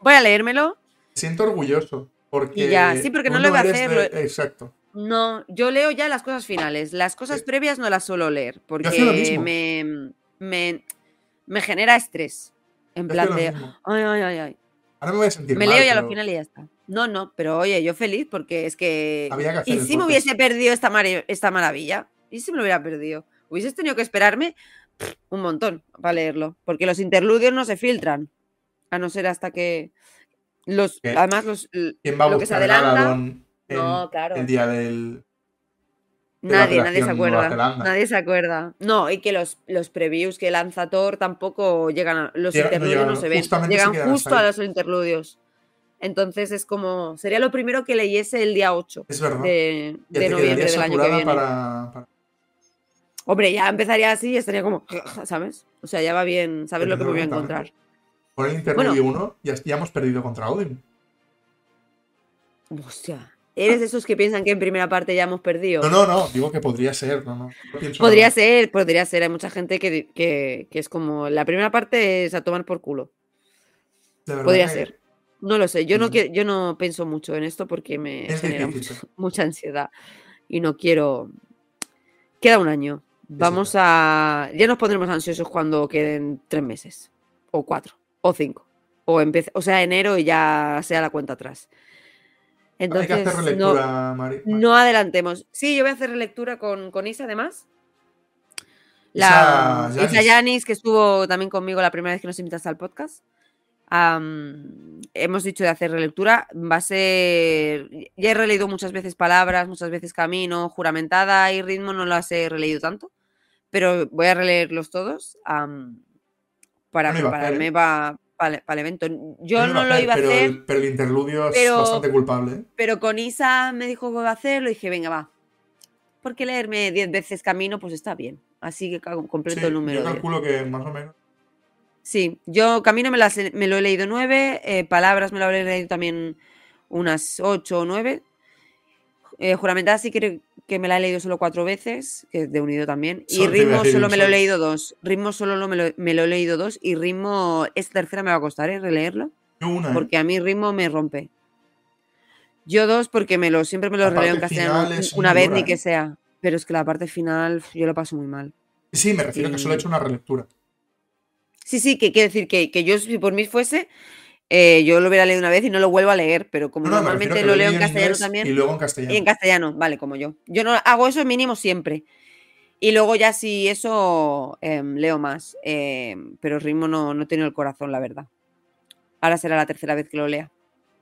Voy a leérmelo. Me siento orgulloso. Porque Y ya, sí, porque no lo iba a hacer, de- Exacto. No, yo leo ya las cosas finales. Las cosas Sí. previas no las suelo leer porque me, me, me genera estrés. En Yo plan de, ay, ay, ay, ay. Ahora me voy a sentir Me mal, leo ya pero lo final y ya está. No, no, pero oye, yo feliz porque es que... ¿Y si me hubiese perdido esta, mare- esta maravilla? ¿Y si me lo hubiera perdido? Hubieses tenido que esperarme un montón para leerlo, porque los interludios no se filtran, a no ser hasta que... Los, ¿Qué? además, los, ¿Quién va a lo que se buscar el No, claro. el día del. Nadie, nadie se acuerda. Nadie se acuerda. No, y que los, los previews que lanza Thor tampoco llegan a. Los Llega- interludios no, llegan, se ven. se Llegan justo a los interludios. Entonces es como. Sería lo primero que leyese el día 8 Es verdad. de, noviembre del año que viene. para, para- Hombre, ya empezaría así y estaría como. ¿Sabes? O sea, ya va bien saber lo que me voy a encontrar. Con el interludio 1 ya, ya hemos perdido contra Odin. Hostia. ¿Eres de esos que piensan que en primera parte ya hemos perdido? No, no, no, digo que podría ser. No, no, no Podría nada. ser, podría ser. Hay mucha gente que, que, que es como. La primera parte es a tomar por culo. Podría que ser. No lo sé. Yo no, Mm. yo no pienso mucho en esto porque me Es genera mucho- mucha ansiedad y no quiero. Queda un año. Vamos a. Ya nos pondremos ansiosos cuando queden tres meses, o cuatro, o cinco, o empiece, o sea, enero y ya sea la cuenta atrás. Hay que hacer Entonces, no, relectura, Mari. no adelantemos. Sí, yo voy a hacer relectura con, con Isa además. La Isa Yanis. Yanis, que estuvo también conmigo la primera vez que nos invitaste al podcast. Hemos dicho de hacer relectura. Va a ser. Ya he releído muchas veces palabras, muchas veces camino, juramentada y ritmo, no las he releído tanto. Pero voy a releerlos todos para no prepararme ¿eh? Para el evento. Yo no lo iba a pero hacer. El, pero el interludio es bastante culpable. ¿eh? Pero con Isa me dijo que iba a hacerlo y dije, venga, va. Porque leerme 10 veces camino, pues está bien. Así que completo Sí, el número. yo 10. calculo que más o menos. Sí, yo camino me, las he- me lo he leído 9, palabras me lo habré leído también unas 8 o 9. Eh, juramentada sí creo que me la he leído solo cuatro veces, que es de unido también. Y ritmo solo me lo he leído dos. Ritmo solo lo- me, lo, me lo he leído dos. Y ritmo, esta tercera me va a costar, ¿eh? Releerlo. Yo una, ¿eh? Porque a mí ritmo me rompe. Yo dos, porque me lo, siempre me lo releo en castellano una vez dura, ni que ¿eh? sea. Pero es que la parte final yo lo paso muy mal. Sí, me refiero a que solo he hecho una relectura. Sí, sí, que quiere decir que, que yo, si por mí fuese, eh, yo lo hubiera leído una vez y no lo vuelvo a leer, pero como No, normalmente lo he leo en castellano también. Y luego en castellano. Y en castellano, vale, como yo. Yo no hago eso mínimo siempre. Y luego ya si eso em, leo más. em, pero ritmo no, no tenido el corazón, la verdad. Ahora será la tercera vez que lo lea.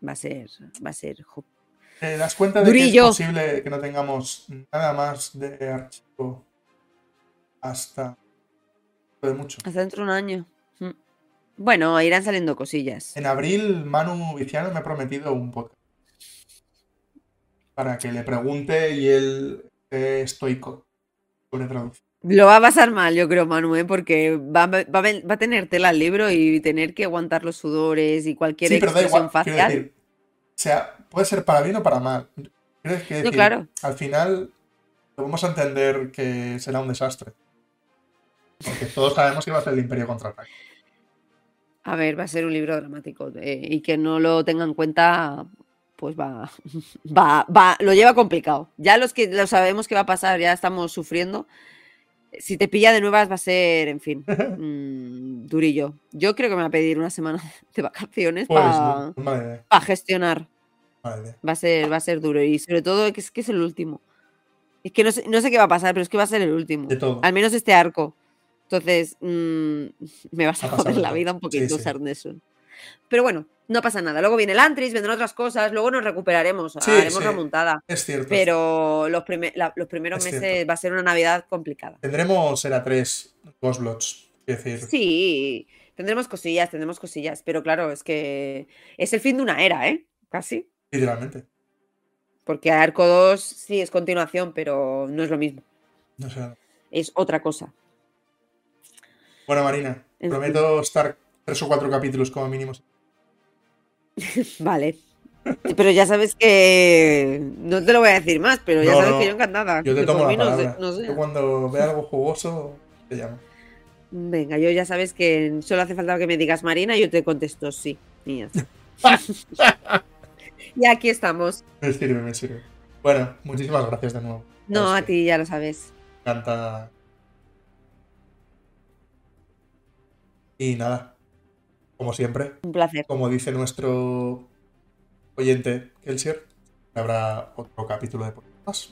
Va a ser, va a ser. ¿Te das cuenta de Durillo. que es posible que no tengamos nada más de archivo hasta de mucho? Hasta dentro de un año. Mm. Bueno, irán saliendo cosillas. En abril, Manu Viciano me ha prometido un podcast para que le pregunte y él esté estoico sobre traducción. Lo va a pasar mal, yo creo, Manu, ¿eh? porque va, va va a tener tela al libro y tener que aguantar los sudores y cualquier Sí, pero da igual. Quiero facial. decir, o sea, puede ser para bien o para mal. Quiero decir, No, claro. al final lo vamos a entender que será un desastre. Porque todos sabemos que va a ser el Imperio contraataque. A ver, va a ser un libro dramático eh, y que no lo tenga en cuenta, pues va, va, va, lo lleva complicado. Ya los que lo sabemos que va a pasar, ya estamos sufriendo. Si te pilla de nuevas va a ser, en fin, mm, durillo. Yo creo que me va a pedir una semana de vacaciones Pues, para no, idea, gestionar. idea. Va a ser, va a ser duro y sobre todo es que es el último. Es que no sé, no sé qué va a pasar, pero es que va a ser el último. De todo. Al menos este arco. Entonces, mm, me vas a joder la vida un poquito Sí, Nessun. Pero bueno, no pasa nada. Luego viene el Antris, vendrán otras cosas, luego nos recuperaremos, Sí, haremos sí. remontada. Es cierto. Pero los, prime- la- los primeros Es meses cierto. va a ser una Navidad complicada. Tendremos era tres. Es decir, Sí, tendremos cosillas, tendremos cosillas. Pero claro, es que es el fin de una era, ¿eh? Casi. literalmente. Porque Arco 2 sí es continuación, pero no es lo mismo. No sé. Es otra cosa. Bueno, Marina, En prometo estar tres o cuatro capítulos como mínimo. Vale. Pero ya sabes que. No te lo voy a decir más, pero ya No, sabes no. que yo encantada. Yo te tomo la no sé- sé. Yo cuando vea algo jugoso, te llamo. Venga, yo ya sabes que solo hace falta que me digas Marina y yo te contesto sí. Y y aquí estamos. Me sirve, me sirve. Bueno, muchísimas gracias de nuevo. No, a ti ya lo sabes. Me encanta. Y nada, como siempre, Un placer. como dice nuestro oyente Kelsier, habrá otro capítulo de podcast.